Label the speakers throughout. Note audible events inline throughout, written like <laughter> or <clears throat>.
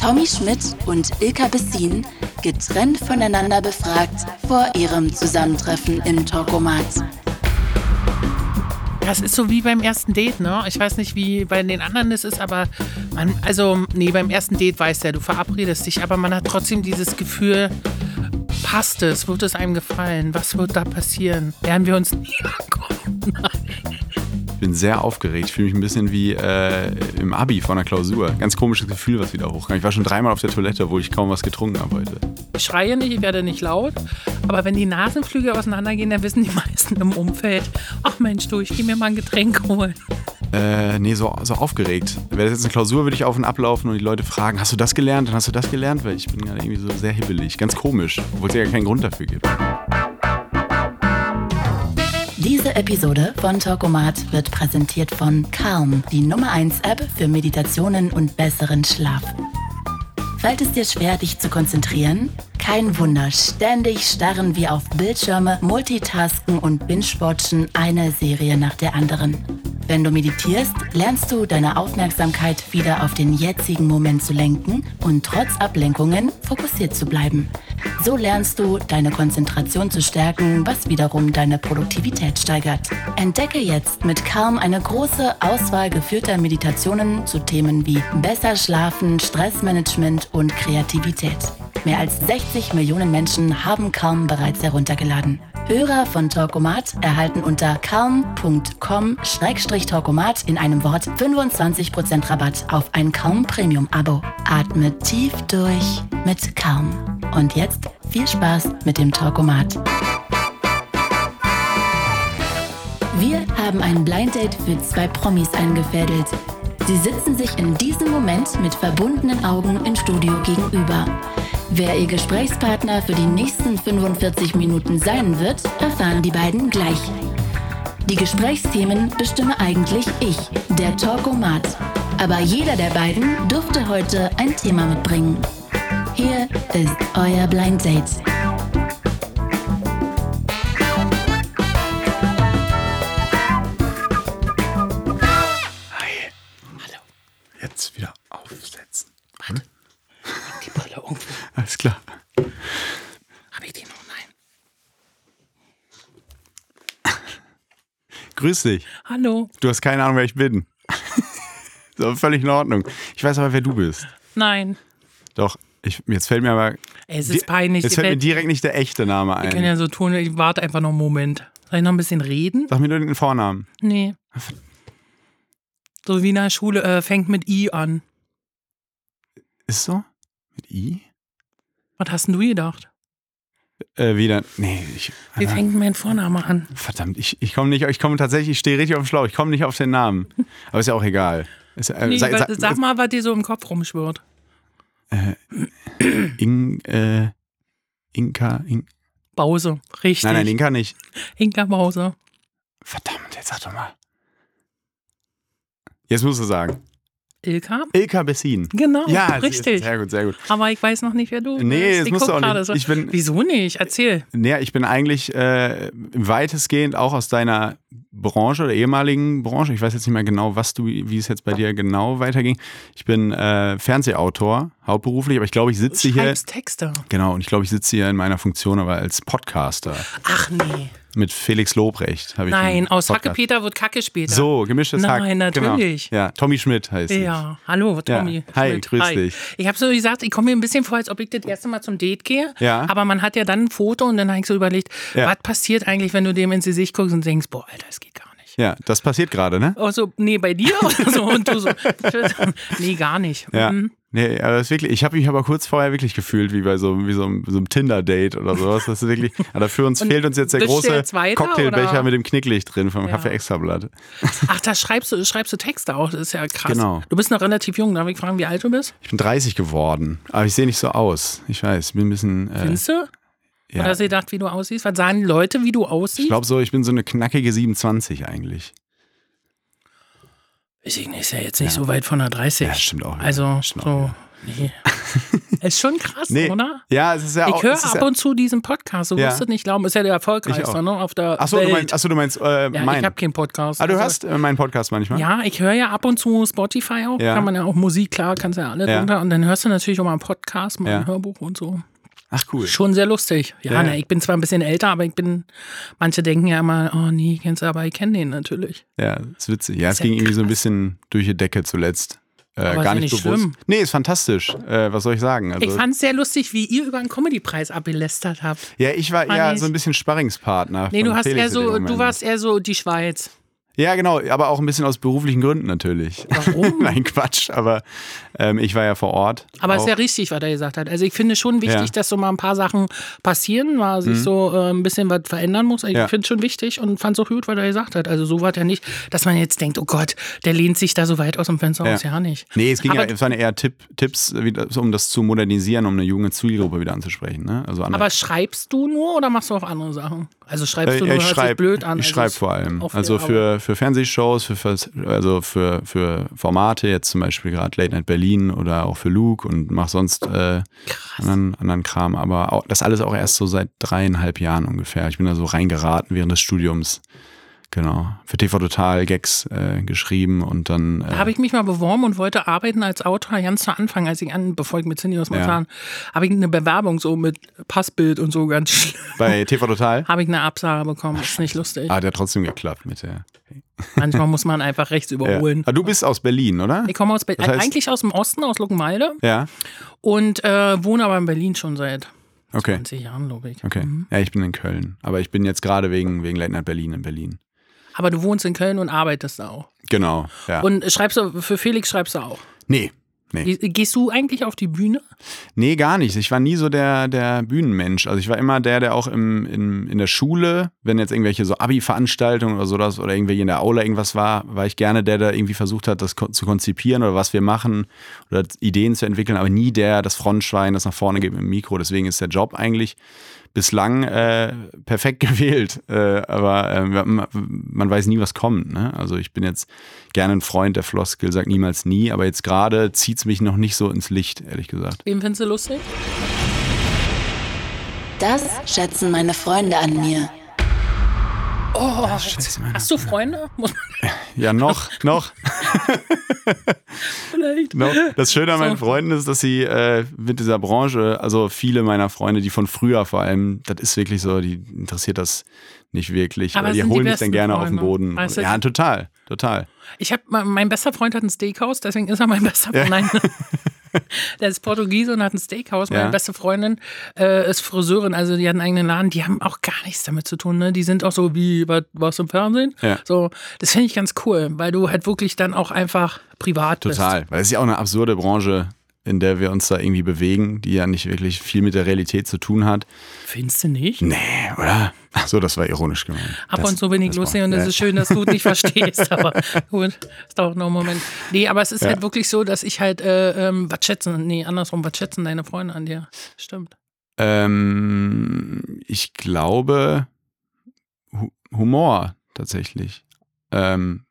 Speaker 1: Tommy Schmidt und Ilka Bessin getrennt voneinander befragt vor ihrem Zusammentreffen im Talkomat.
Speaker 2: Ja, es ist so wie beim ersten Date, ne? Ich weiß nicht, wie bei den anderen es ist, aber man, also, nee, beim ersten Date weißt du ja, du verabredest dich, aber man hat trotzdem dieses Gefühl, passt es, wird es einem gefallen? Was wird da passieren? Werden wir uns <laughs> näher kommen? Nein.
Speaker 3: Ich bin sehr aufgeregt. Ich fühle mich ein bisschen wie äh, im Abi vor einer Klausur. Ganz komisches Gefühl, was wieder hochkam. Ich war schon dreimal auf der Toilette, obwohl ich kaum was getrunken habe heute.
Speaker 2: Ich schreie nicht, ich werde nicht laut, aber wenn die Nasenflügel auseinandergehen, dann wissen die meisten im Umfeld, ach Mensch, du, ich geh mir mal ein Getränk holen.
Speaker 3: Äh, nee, so, so aufgeregt. Wäre das jetzt eine Klausur, würde ich auf und ablaufen und die Leute fragen, hast du das gelernt? Dann hast du das gelernt? Weil ich bin gerade irgendwie so sehr hibbelig. Ganz komisch, obwohl es ja keinen Grund dafür gibt.
Speaker 1: Diese Episode von Talkomat wird präsentiert von Calm, die Nummer 1 App für Meditationen und besseren Schlaf. Fällt es dir schwer, dich zu konzentrieren? Kein Wunder, ständig starren wir auf Bildschirme, multitasken und binge-watchen eine Serie nach der anderen. Wenn du meditierst, lernst du deine Aufmerksamkeit wieder auf den jetzigen Moment zu lenken und trotz Ablenkungen fokussiert zu bleiben. So lernst du, deine Konzentration zu stärken, was wiederum deine Produktivität steigert. Entdecke jetzt mit Calm eine große Auswahl geführter Meditationen zu Themen wie besser schlafen, Stressmanagement und Kreativität. Mehr als 60 Millionen Menschen haben Calm bereits heruntergeladen. Hörer von Talkomat erhalten unter calm.com-talkomat in einem Wort 25% Rabatt auf ein Calm Premium Abo. Atme tief durch mit Calm. Und jetzt viel Spaß mit dem Talkomat. Wir haben ein Blind Date für zwei Promis eingefädelt. Sie sitzen sich in diesem Moment mit verbundenen Augen im Studio gegenüber. Wer ihr Gesprächspartner für die nächsten 45 Minuten sein wird, erfahren die beiden gleich. Die Gesprächsthemen bestimme eigentlich ich, der Talkomat. Aber jeder der beiden durfte heute ein Thema mitbringen. Hier ist euer Blind Date.
Speaker 3: Jetzt wieder aufsetzen.
Speaker 2: Warte. Die Brille irgendwo.
Speaker 3: Alles klar.
Speaker 2: Hab ich die noch? Nein.
Speaker 3: Grüß dich.
Speaker 2: Hallo.
Speaker 3: Du hast keine Ahnung, wer ich bin. <laughs> so, völlig in Ordnung. Ich weiß aber, wer du bist.
Speaker 2: Nein.
Speaker 3: Doch, ich, jetzt fällt mir aber.
Speaker 2: Es ist peinlich.
Speaker 3: Jetzt fällt mir direkt nicht der echte Name
Speaker 2: Ich kann
Speaker 3: ein.
Speaker 2: ja so tun, ich warte einfach noch einen Moment. Soll ich noch ein bisschen reden?
Speaker 3: Sag mir nur den Vornamen.
Speaker 2: Nee. So wie in der Schule, äh, fängt mit I an.
Speaker 3: Ist so? Mit I?
Speaker 2: Was hast denn du gedacht?
Speaker 3: Äh, wieder. Nee, ich.
Speaker 2: Wie
Speaker 3: Alter,
Speaker 2: fängt mein Vorname an?
Speaker 3: verdammt, ich, ich komme nicht, ich komme tatsächlich, ich stehe richtig auf dem Schlauch, ich komme nicht auf den Namen. <laughs> Aber ist ja auch egal. Ist, äh,
Speaker 2: Nee,
Speaker 3: sag, sag,
Speaker 2: sag mal, was dir so im Kopf rumschwirrt.
Speaker 3: In, äh, Inka, In,
Speaker 2: Bause. Richtig.
Speaker 3: nein, nein, Inka nicht.
Speaker 2: Inka Bause.
Speaker 3: Verdammt, jetzt sag doch mal. Jetzt musst du sagen.
Speaker 2: Ilka?
Speaker 3: Ilka Bessin.
Speaker 2: Genau,
Speaker 3: Ja,
Speaker 2: richtig.
Speaker 3: Sehr gut, sehr gut.
Speaker 2: Aber ich weiß noch nicht, wer du
Speaker 3: Nee,
Speaker 2: bist.
Speaker 3: das
Speaker 2: Ich
Speaker 3: musst du auch nicht.
Speaker 2: gerade So.
Speaker 3: Ich bin-
Speaker 2: Wieso nicht? Erzähl.
Speaker 3: Nee, ich bin eigentlich äh, weitestgehend auch aus deiner Branche oder ehemaligen Branche. Ich weiß jetzt nicht mehr genau, was du, wie es jetzt bei dir genau weiterging. Ich bin äh, Fernsehautor, hauptberuflich, aber ich glaube, ich sitze hier.
Speaker 2: schreibst Texte.
Speaker 3: Genau, und ich glaube, ich sitze hier in meiner Funktion aber als Podcaster
Speaker 2: Ach nee.
Speaker 3: mit Felix Lobrecht. hab ich
Speaker 2: Nein, aus
Speaker 3: Podcast.
Speaker 2: Hackepeter wird Kacke später.
Speaker 3: So, gemischtes Hack.
Speaker 2: Nein, natürlich.
Speaker 3: Genau. Ja, Tommy Schmidt heißt ich.
Speaker 2: Ja, hallo, Tommy.
Speaker 3: Ja. Hi,
Speaker 2: Schmidt.
Speaker 3: grüß dich.
Speaker 2: Ich habe so gesagt, ich komme mir ein bisschen vor, als ob ich das erste Mal zum Date gehe.
Speaker 3: Ja.
Speaker 2: Aber man hat ja dann ein Foto und dann habe ich so überlegt,
Speaker 3: Ja.
Speaker 2: was passiert eigentlich, wenn du dem ins Gesicht guckst und denkst, boah, Alter, das geht gar nicht.
Speaker 3: Ja, das passiert gerade, ne?
Speaker 2: Oh, so, nee, bei dir oder so. Und du so, <laughs> nee, gar nicht.
Speaker 3: Ja.
Speaker 2: Mhm.
Speaker 3: Nee, aber das ist wirklich, ich habe mich aber kurz vorher wirklich gefühlt, wie bei so, wie so, einem- so einem Tinder-Date oder sowas. Das ist wirklich, <laughs> aber für uns fehlt uns jetzt der große
Speaker 2: jetzt weiter,
Speaker 3: Cocktailbecher
Speaker 2: oder?
Speaker 3: mit dem Knicklicht drin vom
Speaker 2: Ja.
Speaker 3: Kaffee Extrablatt.
Speaker 2: Ach, da schreibst du, schreibst du Texte auch. Das ist ja krass.
Speaker 3: Genau.
Speaker 2: Du bist noch relativ jung. Darf ich fragen, wie alt du bist?
Speaker 3: Ich bin 30 geworden, aber ich sehe nicht so aus. Ich weiß, ich bin ein bisschen. Äh,
Speaker 2: Findest du?
Speaker 3: ja.
Speaker 2: Oder hast du gedacht, wie du aussiehst? Was sagen Leute, wie du aussiehst?
Speaker 3: Ich glaube so, ich bin so eine knackige 27 eigentlich.
Speaker 2: Weiß ich nicht, ist ja jetzt nicht so weit von der 30.
Speaker 3: Ja, stimmt auch.
Speaker 2: Also,
Speaker 3: Stimmt
Speaker 2: so,
Speaker 3: auch
Speaker 2: nee. <laughs> Ist schon krass,
Speaker 3: Nee.
Speaker 2: oder?
Speaker 3: Ja, es ist ja auch.
Speaker 2: Ich höre ab
Speaker 3: ja,
Speaker 2: und zu diesen Podcast. Du
Speaker 3: Ja.
Speaker 2: wirst es nicht glauben. Ist ja der
Speaker 3: Ich
Speaker 2: erfolgreichste ne, auf der
Speaker 3: Achso,
Speaker 2: Welt.
Speaker 3: du meinst, achso, du meinst äh,
Speaker 2: ja,
Speaker 3: mein.
Speaker 2: ich habe keinen Podcast.
Speaker 3: ah, du
Speaker 2: Also-
Speaker 3: hörst äh, meinen Podcast manchmal?
Speaker 2: Ja, ich höre ja ab und zu Spotify auch.
Speaker 3: Ja.
Speaker 2: Kann man ja auch Musik, klar, kannst ja alle
Speaker 3: Ja.
Speaker 2: drunter. Und dann hörst du natürlich auch mal einen Podcast, mal
Speaker 3: Ja.
Speaker 2: ein Hörbuch und so.
Speaker 3: Ach, cool.
Speaker 2: Schon sehr lustig. Ja,
Speaker 3: Ja.
Speaker 2: Ne, ich bin zwar ein bisschen älter, aber ich bin, manche denken ja immer, oh nee, kennst du, aber ich kenne den natürlich.
Speaker 3: Ja, ist witzig. Ja, es
Speaker 2: ja
Speaker 3: ging irgendwie so ein
Speaker 2: krass.
Speaker 3: bisschen durch die Decke zuletzt. Äh,
Speaker 2: Aber ist
Speaker 3: gar nicht
Speaker 2: nicht
Speaker 3: bewusst.
Speaker 2: schlimm.
Speaker 3: Nee, ist fantastisch. Äh, was soll ich sagen? Also,
Speaker 2: ich fand es sehr lustig, wie ihr über einen Comedy-Preis abgelästert habt.
Speaker 3: ja, ich war
Speaker 2: Fand
Speaker 3: eher
Speaker 2: ich-
Speaker 3: so ein bisschen Sparringspartner.
Speaker 2: Nee, du hast
Speaker 3: Felix
Speaker 2: eher so, du warst eher so die Schweiz.
Speaker 3: Ja, genau, aber auch ein bisschen aus beruflichen Gründen natürlich.
Speaker 2: Warum? <laughs>
Speaker 3: Nein, Quatsch, aber ähm, ich war ja vor Ort.
Speaker 2: Aber es ist ja richtig, was er gesagt hat. Also ich finde schon wichtig,
Speaker 3: Ja.
Speaker 2: dass so mal ein paar Sachen passieren, mal sich so äh, ein bisschen was verändern muss. Ich
Speaker 3: Ja.
Speaker 2: finde es schon wichtig und fand es auch gut, was er gesagt hat. Also so war ja nicht, dass man jetzt denkt, oh Gott, der lehnt sich da so weit aus dem Fenster
Speaker 3: Ja.
Speaker 2: aus. Ja, nicht.
Speaker 3: Nee, es ging
Speaker 2: Aber-
Speaker 3: ja, es waren eher Tipp, Tipps, um das zu modernisieren, um eine junge Zielgruppe wieder anzusprechen. Ne? Also andere,
Speaker 2: Aber schreibst du nur oder machst du auch andere Sachen? Also schreibst
Speaker 3: Äh,
Speaker 2: du
Speaker 3: ja,
Speaker 2: nur,
Speaker 3: ich schreibe
Speaker 2: blöd an.
Speaker 3: ich
Speaker 2: also
Speaker 3: schreibe vor allem. Also für, für Fernsehshows, für, also für, für Formate, jetzt zum Beispiel gerade Late Night Berlin oder auch für Luke und mach sonst äh, anderen, anderen Kram. Aber auch, das alles auch erst so seit dreieinhalb Jahren ungefähr. Ich bin da so reingeraten während des Studiums. Genau. Für TV Total Gags äh, geschrieben und dann.
Speaker 2: Da
Speaker 3: Äh,
Speaker 2: habe ich mich mal beworben und wollte arbeiten als Autor ganz zu Anfang, als ich an, bevor ich mit Cindy aus
Speaker 3: Ja.
Speaker 2: Marzahn, habe ich eine Bewerbung so mit Passbild und so ganz schlimm.
Speaker 3: bei TV Total. <laughs>
Speaker 2: Habe ich eine Absage bekommen. ist nicht lustig.
Speaker 3: Ah, der hat trotzdem geklappt mit der.
Speaker 2: Manchmal muss man einfach rechts <laughs>
Speaker 3: Ja.
Speaker 2: überholen.
Speaker 3: Ah, du bist aus Berlin, oder?
Speaker 2: Ich komme aus Berlin,
Speaker 3: Das heißt-
Speaker 2: eigentlich aus dem Osten, aus Luckenwalde
Speaker 3: Ja.
Speaker 2: und äh, wohne aber in Berlin schon seit
Speaker 3: Okay.
Speaker 2: 20 Jahren, glaube ich.
Speaker 3: Okay. Ja, ich bin in Köln. Aber ich bin jetzt gerade wegen, wegen Late Night Berlin in Berlin.
Speaker 2: Aber du wohnst in Köln und arbeitest da auch.
Speaker 3: Genau. Ja.
Speaker 2: Und schreibst du, für Felix schreibst du auch.
Speaker 3: nee. Nee.
Speaker 2: Ge- Gehst du eigentlich auf die Bühne?
Speaker 3: Nee, gar nicht. Ich war nie so der, der Bühnenmensch. Also ich war immer der, der auch im, im, in der Schule, wenn jetzt irgendwelche so Abi-Veranstaltungen oder sowas oder irgendwelche in der Aula irgendwas war, war ich gerne der, der irgendwie versucht hat, das zu konzipieren oder was wir machen oder Ideen zu entwickeln, aber nie der, das Frontschwein, das nach vorne geht mit dem Mikro. Deswegen ist der Job eigentlich bislang äh, perfekt <laughs> gewählt. Äh, aber äh, man, weiß nie, was kommt. Ne? Also ich bin jetzt gerne ein Freund der Floskel, sag niemals nie, aber jetzt gerade zieht es mich noch nicht so ins Licht, ehrlich gesagt.
Speaker 2: Wem findest du lustig?
Speaker 1: Das schätzen meine Freunde an mir.
Speaker 2: Oh,
Speaker 3: Scheiße, Mann.
Speaker 2: hast du Freunde?
Speaker 3: Ja, noch, noch,
Speaker 2: vielleicht.
Speaker 3: noch. Das Schöne an meinen
Speaker 2: So.
Speaker 3: Freunden ist, dass sie äh, mit dieser Branche, also viele meiner Freunde, die von früher vor allem, das ist wirklich so, die interessiert das nicht wirklich.
Speaker 2: Aber
Speaker 3: die
Speaker 2: sind die
Speaker 3: holen mich dann gerne auf den
Speaker 2: Freunde,
Speaker 3: Boden.
Speaker 2: weißt du?
Speaker 3: Ja, total, total.
Speaker 2: Ich habe mein bester Freund hat ein Steakhouse, deswegen ist er mein bester Freund. Nein. <laughs> Der ist Portugiese und hat ein Steakhouse. Meine
Speaker 3: Ja.
Speaker 2: beste Freundin äh, ist Friseurin, also die hat einen eigenen Laden. Die haben auch gar nichts damit zu tun. Ne? Die sind auch so wie, was, im Fernsehen?
Speaker 3: Ja.
Speaker 2: So, das finde ich ganz cool, weil du halt wirklich dann auch einfach privat bist.
Speaker 3: Total. Weil es ist ja auch eine absurde Branche, in der wir uns da irgendwie bewegen, die ja nicht wirklich viel mit der Realität zu tun hat.
Speaker 2: Findest du nicht?
Speaker 3: Nee, oder? Ach so, das war ironisch gemeint.
Speaker 2: Ab
Speaker 3: Das-
Speaker 2: und zu bin ich
Speaker 3: das
Speaker 2: lustig und es ist schön, dass du nicht verstehst. <laughs> Aber gut, es dauert noch einen Moment. Nee, aber es ist
Speaker 3: Ja.
Speaker 2: halt wirklich so, dass ich halt, äh, ähm, was schätzen, nee, andersrum, was schätzen deine Freunde an dir? Stimmt.
Speaker 3: Ähm, ich glaube Hu Humor tatsächlich. Ähm,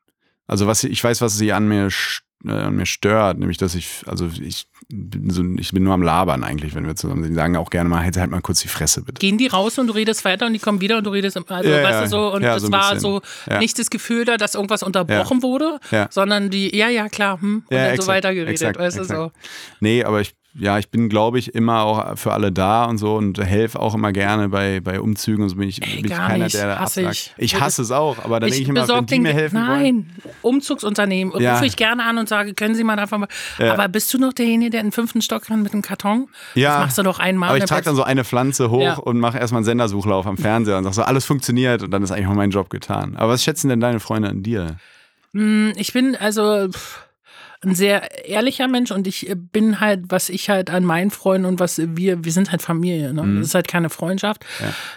Speaker 3: also was ich weiß, was sie an mir st- äh, an mir stört, nämlich dass ich also ich bin so ich bin nur am labern eigentlich, wenn wir zusammen sind. Die sagen auch gerne mal halt, halt mal kurz die Fresse bitte.
Speaker 2: Gehen die raus und du redest weiter und die kommen wieder und du redest, also
Speaker 3: Ja,
Speaker 2: weißt
Speaker 3: ja.
Speaker 2: du so, und
Speaker 3: Ja,
Speaker 2: es
Speaker 3: so
Speaker 2: war
Speaker 3: bisschen.
Speaker 2: so nicht das Gefühl da, dass irgendwas unterbrochen wurde, sondern die, ja, ja, klar, hm, und dann so
Speaker 3: exakt,
Speaker 2: weitergeredet,
Speaker 3: exakt,
Speaker 2: weißt du
Speaker 3: exakt.
Speaker 2: so.
Speaker 3: Nee, aber ich ja, ich bin, glaube ich, immer auch für alle da und so und helfe auch immer gerne bei, bei Umzügen und so bin ich,
Speaker 2: Ey,
Speaker 3: bin ich keiner,
Speaker 2: nicht.
Speaker 3: der da
Speaker 2: Hasse
Speaker 3: absagt.
Speaker 2: ich.
Speaker 3: Ich hasse es auch, aber dann denke ich immer, wenn die
Speaker 2: den-
Speaker 3: mir helfen wollen.
Speaker 2: Nein, Umzugsunternehmen.
Speaker 3: Ja.
Speaker 2: Rufe ich gerne an und sage, können Sie mal davon.
Speaker 3: Ja.
Speaker 2: Aber bist du noch derjenige, der in den fünften Stock rennt mit einem Karton?
Speaker 3: Ja,
Speaker 2: Das machst du doch einmal.
Speaker 3: Aber ich trage dann so eine Pflanze hoch
Speaker 2: Ja.
Speaker 3: und mache erstmal einen Sendersuchlauf am Fernseher und sag so, alles funktioniert und dann ist eigentlich auch mein Job getan. Aber was schätzen denn deine Freunde an dir?
Speaker 2: Ich bin also pff, ein sehr ehrlicher Mensch und ich äh, bin halt, was ich halt an meinen Freunden und was wir, wir sind halt Familie. Ne? Das ist halt keine Freundschaft,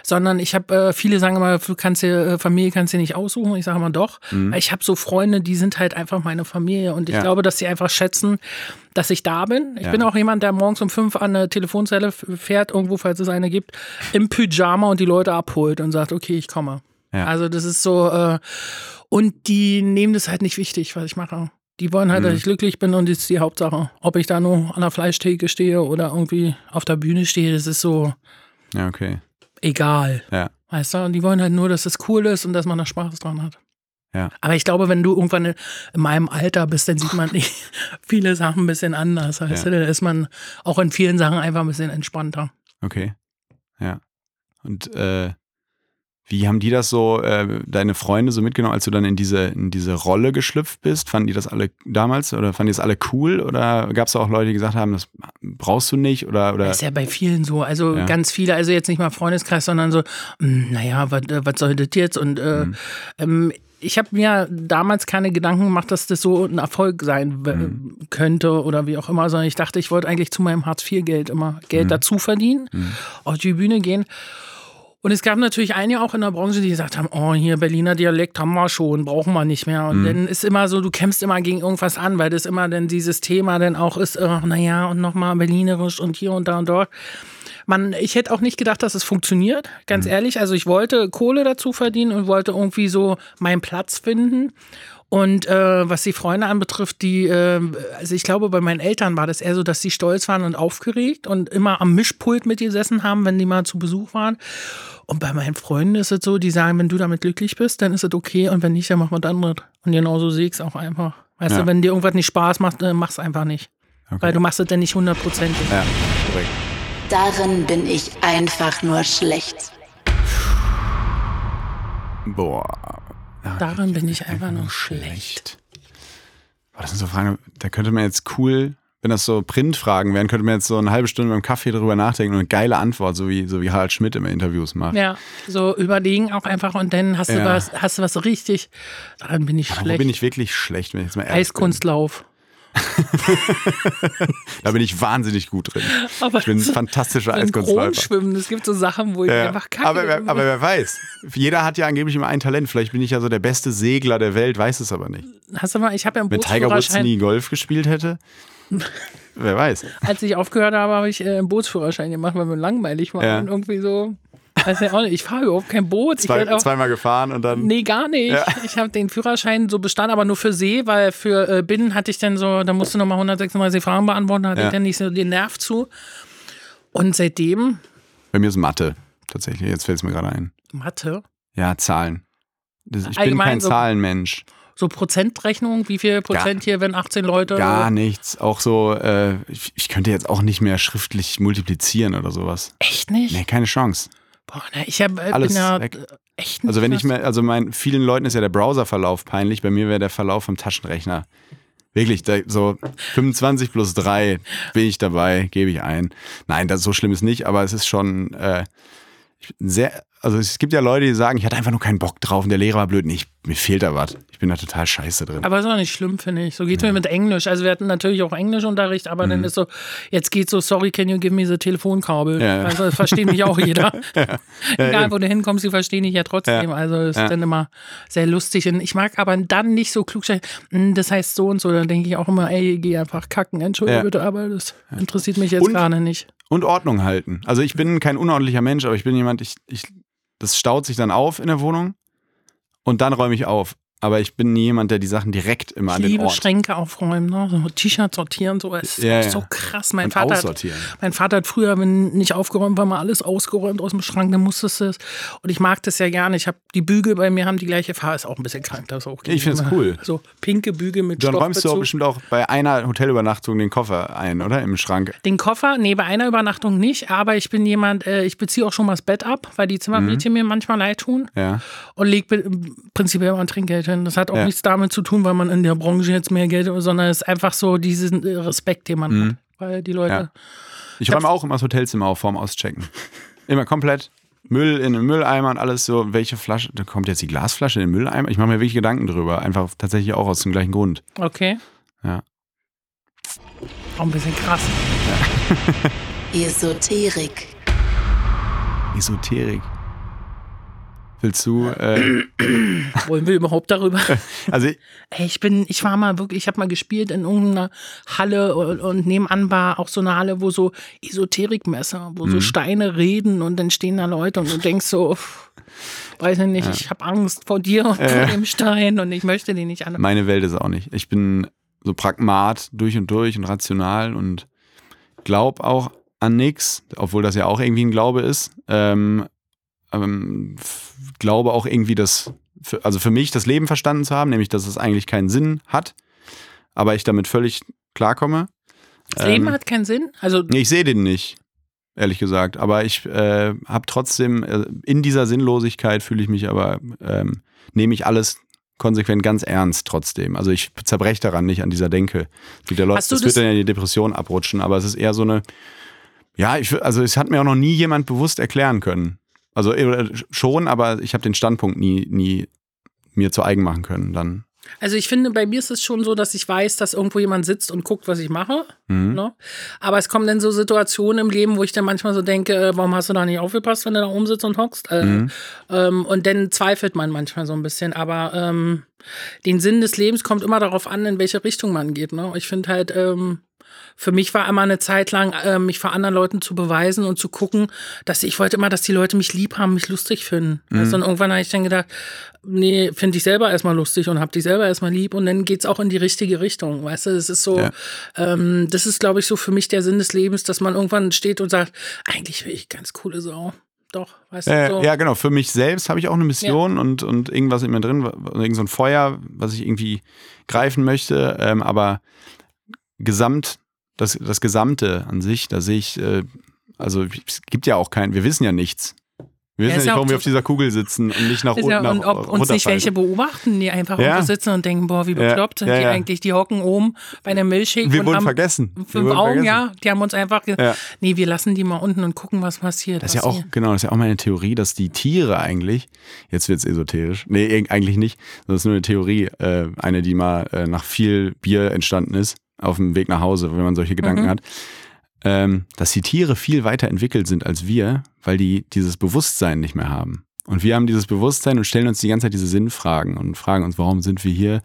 Speaker 2: sondern ich habe, äh, viele sagen immer, du kannst dir, äh, Familie kannst du dir nicht aussuchen. Ich sage immer doch. Weil Ich habe so Freunde, die sind halt einfach meine Familie und ich
Speaker 3: Ja.
Speaker 2: glaube, dass sie einfach schätzen, dass ich da bin. Ich
Speaker 3: Ja.
Speaker 2: bin auch jemand, der morgens um fünf an eine Telefonzelle fährt, irgendwo, falls es eine gibt, im Pyjama und die Leute abholt und sagt, okay, ich komme.
Speaker 3: Ja.
Speaker 2: Also das ist so, äh, und die nehmen das halt nicht wichtig, was ich mache. Die wollen halt, dass ich glücklich bin und das ist die Hauptsache. Ob ich da nur an der Fleischtheke stehe oder irgendwie auf der Bühne stehe, das ist so
Speaker 3: Ja, okay.
Speaker 2: egal.
Speaker 3: Ja.
Speaker 2: Weißt du? Und die wollen halt nur, dass es cool ist und dass man da Spaß dran hat.
Speaker 3: Ja.
Speaker 2: Aber ich glaube, wenn du irgendwann in meinem Alter bist, dann sieht man <laughs> viele Sachen ein bisschen anders. Weißt
Speaker 3: Ja.
Speaker 2: du? Dann ist man auch in vielen Sachen einfach ein bisschen entspannter.
Speaker 3: Okay. Ja. Und äh, wie haben die das so, äh, deine Freunde so mitgenommen, als du dann in diese, in diese Rolle geschlüpft bist? Fanden die das alle damals oder fanden die das alle cool? Oder gab es auch Leute, die gesagt haben, das brauchst du nicht? Oder, oder
Speaker 2: Das ist ja bei vielen so. Also
Speaker 3: Ja.
Speaker 2: ganz viele, also jetzt nicht mal Freundeskreis, sondern so, hm, naja, was was soll das jetzt? Und äh,
Speaker 3: Mhm.
Speaker 2: ähm, ich habe mir damals keine Gedanken gemacht, dass das so ein Erfolg sein
Speaker 3: Mhm.
Speaker 2: könnte oder wie auch immer, sondern ich dachte, ich wollte eigentlich zu meinem Hartz-IV-Geld immer
Speaker 3: Mhm.
Speaker 2: Geld dazu verdienen, auf die Bühne gehen. Und es gab natürlich einige auch in der Branche, die gesagt haben, oh, hier Berliner Dialekt haben wir schon, brauchen wir nicht mehr. Und
Speaker 3: Mhm.
Speaker 2: dann ist immer so, du kämpfst immer gegen irgendwas an, weil das immer dann dieses Thema dann auch ist, äh, naja, und nochmal Berlinerisch und hier und da und dort. Man, ich hätte auch nicht gedacht, dass es funktioniert, ganz ehrlich. Also ich wollte Kohle dazu verdienen und wollte irgendwie so meinen Platz finden. Und äh, was die Freunde anbetrifft, die, äh, also ich glaube, bei meinen Eltern war das eher so, dass sie stolz waren und aufgeregt und immer am Mischpult mit gesessen haben, wenn die mal zu Besuch waren. Und bei meinen Freunden ist es so, die sagen, wenn du damit glücklich bist, dann ist es okay und wenn nicht, dann mach was anderes. Und genauso sehe ich es auch einfach. Weißt
Speaker 3: Ja.
Speaker 2: du, wenn dir irgendwas nicht Spaß macht, dann mach's einfach nicht.
Speaker 3: Okay.
Speaker 2: Weil du machst es dann nicht hundertprozentig.
Speaker 3: Ja, korrekt.
Speaker 1: Darin bin ich einfach nur schlecht.
Speaker 3: Boah. Ja,
Speaker 2: Darin bin ich einfach nur schlecht.
Speaker 3: Boah, das sind so Fragen, da könnte man jetzt cool, wenn das so Printfragen wären, könnte man jetzt so eine halbe Stunde beim Kaffee drüber nachdenken und eine geile Antwort, so wie, so wie Harald Schmidt immer Interviews macht.
Speaker 2: Ja, so überlegen auch einfach und dann hast du
Speaker 3: Ja.
Speaker 2: was, hast du was richtig. Daran bin ich
Speaker 3: wo
Speaker 2: schlecht.
Speaker 3: bin ich wirklich schlecht, wenn ich jetzt mal ehrlich
Speaker 2: Eiskunstlauf.
Speaker 3: bin? <laughs> Da bin ich wahnsinnig gut drin.
Speaker 2: Aber
Speaker 3: Ich bin ein fantastischer Eiskunstläufer.
Speaker 2: Grundschwimmen, es gibt so Sachen, wo ich
Speaker 3: Ja.
Speaker 2: einfach kacke.
Speaker 3: Aber, wer, aber wer weiß. Jeder hat ja angeblich immer ein Talent. Vielleicht bin ich ja so der beste Segler der Welt, weiß es aber nicht.
Speaker 2: hast du mal, ich habe ja einen
Speaker 3: Wenn Tiger Woods nie Golf gespielt hätte, <laughs> wer weiß.
Speaker 2: Als ich aufgehört habe, habe ich äh, einen Bootsführerschein gemacht, weil mir langweilig war.
Speaker 3: Ja.
Speaker 2: Und irgendwie so, weiß ja auch nicht, ich fahre überhaupt kein Boot. ich
Speaker 3: Zwei,
Speaker 2: auch,
Speaker 3: zweimal gefahren und dann.
Speaker 2: Nee, gar nicht.
Speaker 3: Ja.
Speaker 2: Ich habe den Führerschein so bestanden, aber nur für See, weil für äh, Binnen hatte ich dann so, da musste nochmal 136 Fragen beantworten, da hatte
Speaker 3: Ja.
Speaker 2: ich dann nicht so den Nerv zu. Und seitdem,
Speaker 3: Bei mir ist Mathe tatsächlich. Jetzt fällt es mir gerade ein.
Speaker 2: Mathe,
Speaker 3: Ja, Zahlen. Das, ich bin
Speaker 2: Allgemein
Speaker 3: kein
Speaker 2: so-
Speaker 3: Zahlenmensch.
Speaker 2: so Prozentrechnung, wie viel Prozent hier, wenn 18 Leute.
Speaker 3: Gar nichts. Auch so, äh, ich, ich könnte jetzt auch nicht mehr schriftlich multiplizieren oder sowas.
Speaker 2: Echt nicht?
Speaker 3: Nee, keine Chance.
Speaker 2: Boah, ne, ich hab, äh,
Speaker 3: Alles
Speaker 2: bin ja
Speaker 3: weg.
Speaker 2: echt
Speaker 3: Also wenn ich mir, also mein, vielen Leuten ist ja der Browserverlauf peinlich, bei mir wäre der Verlauf vom Taschenrechner. Wirklich, da, so 25 plus 3 bin ich dabei, gebe ich ein. Nein, das so schlimm ist nicht, aber es ist schon äh, ich sehr, also es gibt ja Leute, die sagen, ich hatte einfach nur keinen Bock drauf und der Lehrer war blöd. Nee, ich, mir fehlt da was. Ich bin da total scheiße drin.
Speaker 2: Aber ist auch nicht schlimm, finde ich. So geht's mir mit Englisch. Also wir hatten natürlich auch Englischunterricht, aber dann ist so, jetzt geht's so, sorry, can you give me the Telefonkabel?
Speaker 3: Mhm. Ja, ja.
Speaker 2: Also das versteht mich auch <laughs> jeder. Egal,
Speaker 3: eben.
Speaker 2: wo du hinkommst, sie verstehen dich ja trotzdem.
Speaker 3: Ja.
Speaker 2: Also ist
Speaker 3: Ja.
Speaker 2: dann immer sehr lustig. Und ich mag aber dann nicht so klug sein, "Hm, das heißt so und so. Dann denke ich auch immer, ey, geh einfach kacken, entschuldige
Speaker 3: Ja.
Speaker 2: bitte, aber das interessiert mich jetzt
Speaker 3: Und-
Speaker 2: gerade nicht.
Speaker 3: Und Ordnung halten. Also ich bin kein unordentlicher Mensch, aber ich bin jemand, ich, ich, das staut sich dann auf in der Wohnung und dann räume ich auf. Aber ich bin nie jemand, der die Sachen direkt immer
Speaker 2: Ich
Speaker 3: an den
Speaker 2: liebe
Speaker 3: Ort
Speaker 2: Schränke aufräumen, ne? so T-Shirts sortieren, so ist
Speaker 3: Ja, ja.
Speaker 2: so krass. Mein
Speaker 3: und
Speaker 2: Vater, hat, mein Vater hat früher, wenn nicht aufgeräumt war, mal alles ausgeräumt aus dem Schrank, dann musstest du es. Und ich mag das ja gerne. Ich habe die Bügel bei mir haben die gleiche Farbe, ist auch ein bisschen krank, das auch
Speaker 3: Ich find's
Speaker 2: immer
Speaker 3: cool.
Speaker 2: So pinke Bügel mit
Speaker 3: Dann räumst du auch bestimmt auch bei einer Hotelübernachtung den Koffer ein, oder? Im Schrank.
Speaker 2: Den Koffer, nee, bei einer Übernachtung nicht, aber ich bin jemand, äh, ich beziehe auch schon mal das Bett ab, weil die Zimmermädchen mir manchmal leid tun
Speaker 3: Ja.
Speaker 2: und lege im Prinzip immer ein Trinkgeld hin. Das hat auch
Speaker 3: Ja.
Speaker 2: nichts damit zu tun, weil man in der Branche jetzt mehr Geld, sondern es ist einfach so diesen äh, Respekt, den man hat. Weil die Leute,
Speaker 3: Mhm. Ja. Ich räume auch immer das Hotelzimmer auf vorm Auschecken. Immer komplett. Müll in den Mülleimer und alles so. Welche Flasche? Da kommt jetzt die Glasflasche in den Mülleimer. Ich mache mir wirklich Gedanken drüber. Einfach tatsächlich auch aus dem gleichen Grund.
Speaker 2: okay,
Speaker 3: Ja.
Speaker 2: auch ein bisschen krass. <laughs>
Speaker 1: Esoterik.
Speaker 3: Esoterik. Willst du? Äh, <clears throat>
Speaker 2: Wollen wir überhaupt darüber? <laughs>
Speaker 3: also
Speaker 2: Ey, ich bin, ich war mal wirklich, ich habe mal gespielt in irgendeiner Halle und, und nebenan war auch so eine Halle, wo so Esoterikmesser, wo
Speaker 3: Mhm.
Speaker 2: so Steine reden und dann stehen da Leute und du denkst so, weiß ich nicht, ich habe Angst vor dir und vor dem Stein und ich möchte den nicht an.
Speaker 3: meine Welt ist auch nicht. Ich bin so Pragmat durch und durch und rational und glaub auch an nichts, obwohl das ja auch irgendwie ein Glaube ist. Ähm, ähm, glaube auch irgendwie, dass, für, also für mich das Leben verstanden zu haben, nämlich, dass es eigentlich keinen Sinn hat, aber ich damit völlig klarkomme.
Speaker 2: Das Leben ähm, hat keinen Sinn? Also
Speaker 3: ich sehe den nicht, ehrlich gesagt. Aber ich äh, habe trotzdem, äh, in dieser Sinnlosigkeit fühle ich mich aber, ähm, nehme ich alles konsequent ganz ernst trotzdem. Also ich zerbreche daran nicht an dieser Denke. Es Leute, das, das wird dann ja in die Depression abrutschen, aber es ist eher so eine, ja, ich, also es hat mir auch noch nie jemand bewusst erklären können. Also äh, schon, aber ich habe den Standpunkt nie, nie mir zu eigen machen können dann.
Speaker 2: Also ich finde, bei mir ist es schon so, dass ich weiß, dass irgendwo jemand sitzt und guckt, was ich mache. Mhm. Ne? Aber es kommen dann so Situationen im Leben, wo ich dann manchmal so denke, äh, warum hast du da nicht aufgepasst, wenn du da oben sitzt und hockst? Äh, mhm. ähm, und dann zweifelt man manchmal so ein bisschen. Aber ähm, den Sinn des Lebens kommt immer darauf an, in welche Richtung man geht. Ne? Ich finde halt, ähm, für mich war immer eine Zeit lang, äh, mich vor anderen Leuten zu beweisen und zu gucken, dass ich wollte immer, dass die Leute mich lieb haben, mich lustig finden. Mhm. Also, und irgendwann habe ich dann gedacht, nee, finde ich selber erstmal lustig und habe dich selber erstmal lieb und dann geht es auch in die richtige Richtung. Weißt du, das ist so, ja. ähm, das ist, glaube ich, so für mich der Sinn des Lebens, dass man irgendwann steht und sagt, eigentlich will ich ganz coole Sau doch, weißt
Speaker 3: äh,
Speaker 2: du. So.
Speaker 3: Ja, genau. Für mich selbst habe ich auch eine Mission ja. und, und irgendwas in mir drin, irgend so ein Feuer, was ich irgendwie greifen möchte. Ähm, aber gesamt das, das Gesamte an sich, da sehe ich, äh, also es gibt ja auch keinen, wir wissen ja nichts. Wir wissen ja, nicht, warum wir auf dieser Kugel sitzen und nicht nach unten. Ja, und
Speaker 2: ob uns nicht welche beobachten, die einfach ja. irgendwo sitzen und denken, boah, wie bekloppt sind die eigentlich, die hocken oben bei einem Milchshake
Speaker 3: wir
Speaker 2: und
Speaker 3: wurden haben vergessen.
Speaker 2: fünf
Speaker 3: wurden
Speaker 2: Augen, vergessen. ja. Die haben uns einfach gesagt, nee, wir lassen die mal unten und gucken, was passiert.
Speaker 3: Das ist ja auch, genau, das ist ja auch meine Theorie, dass die Tiere eigentlich, jetzt wird es esoterisch, nee, eigentlich nicht, das ist nur eine Theorie, äh, eine, die mal äh, nach viel Bier entstanden ist, auf dem Weg nach Hause, wenn man solche Gedanken mhm. hat, ähm, dass die Tiere viel weiter entwickelt sind als wir, weil die dieses Bewusstsein nicht mehr haben. Und wir haben dieses Bewusstsein und stellen uns die ganze Zeit diese Sinnfragen und fragen uns, warum sind wir hier?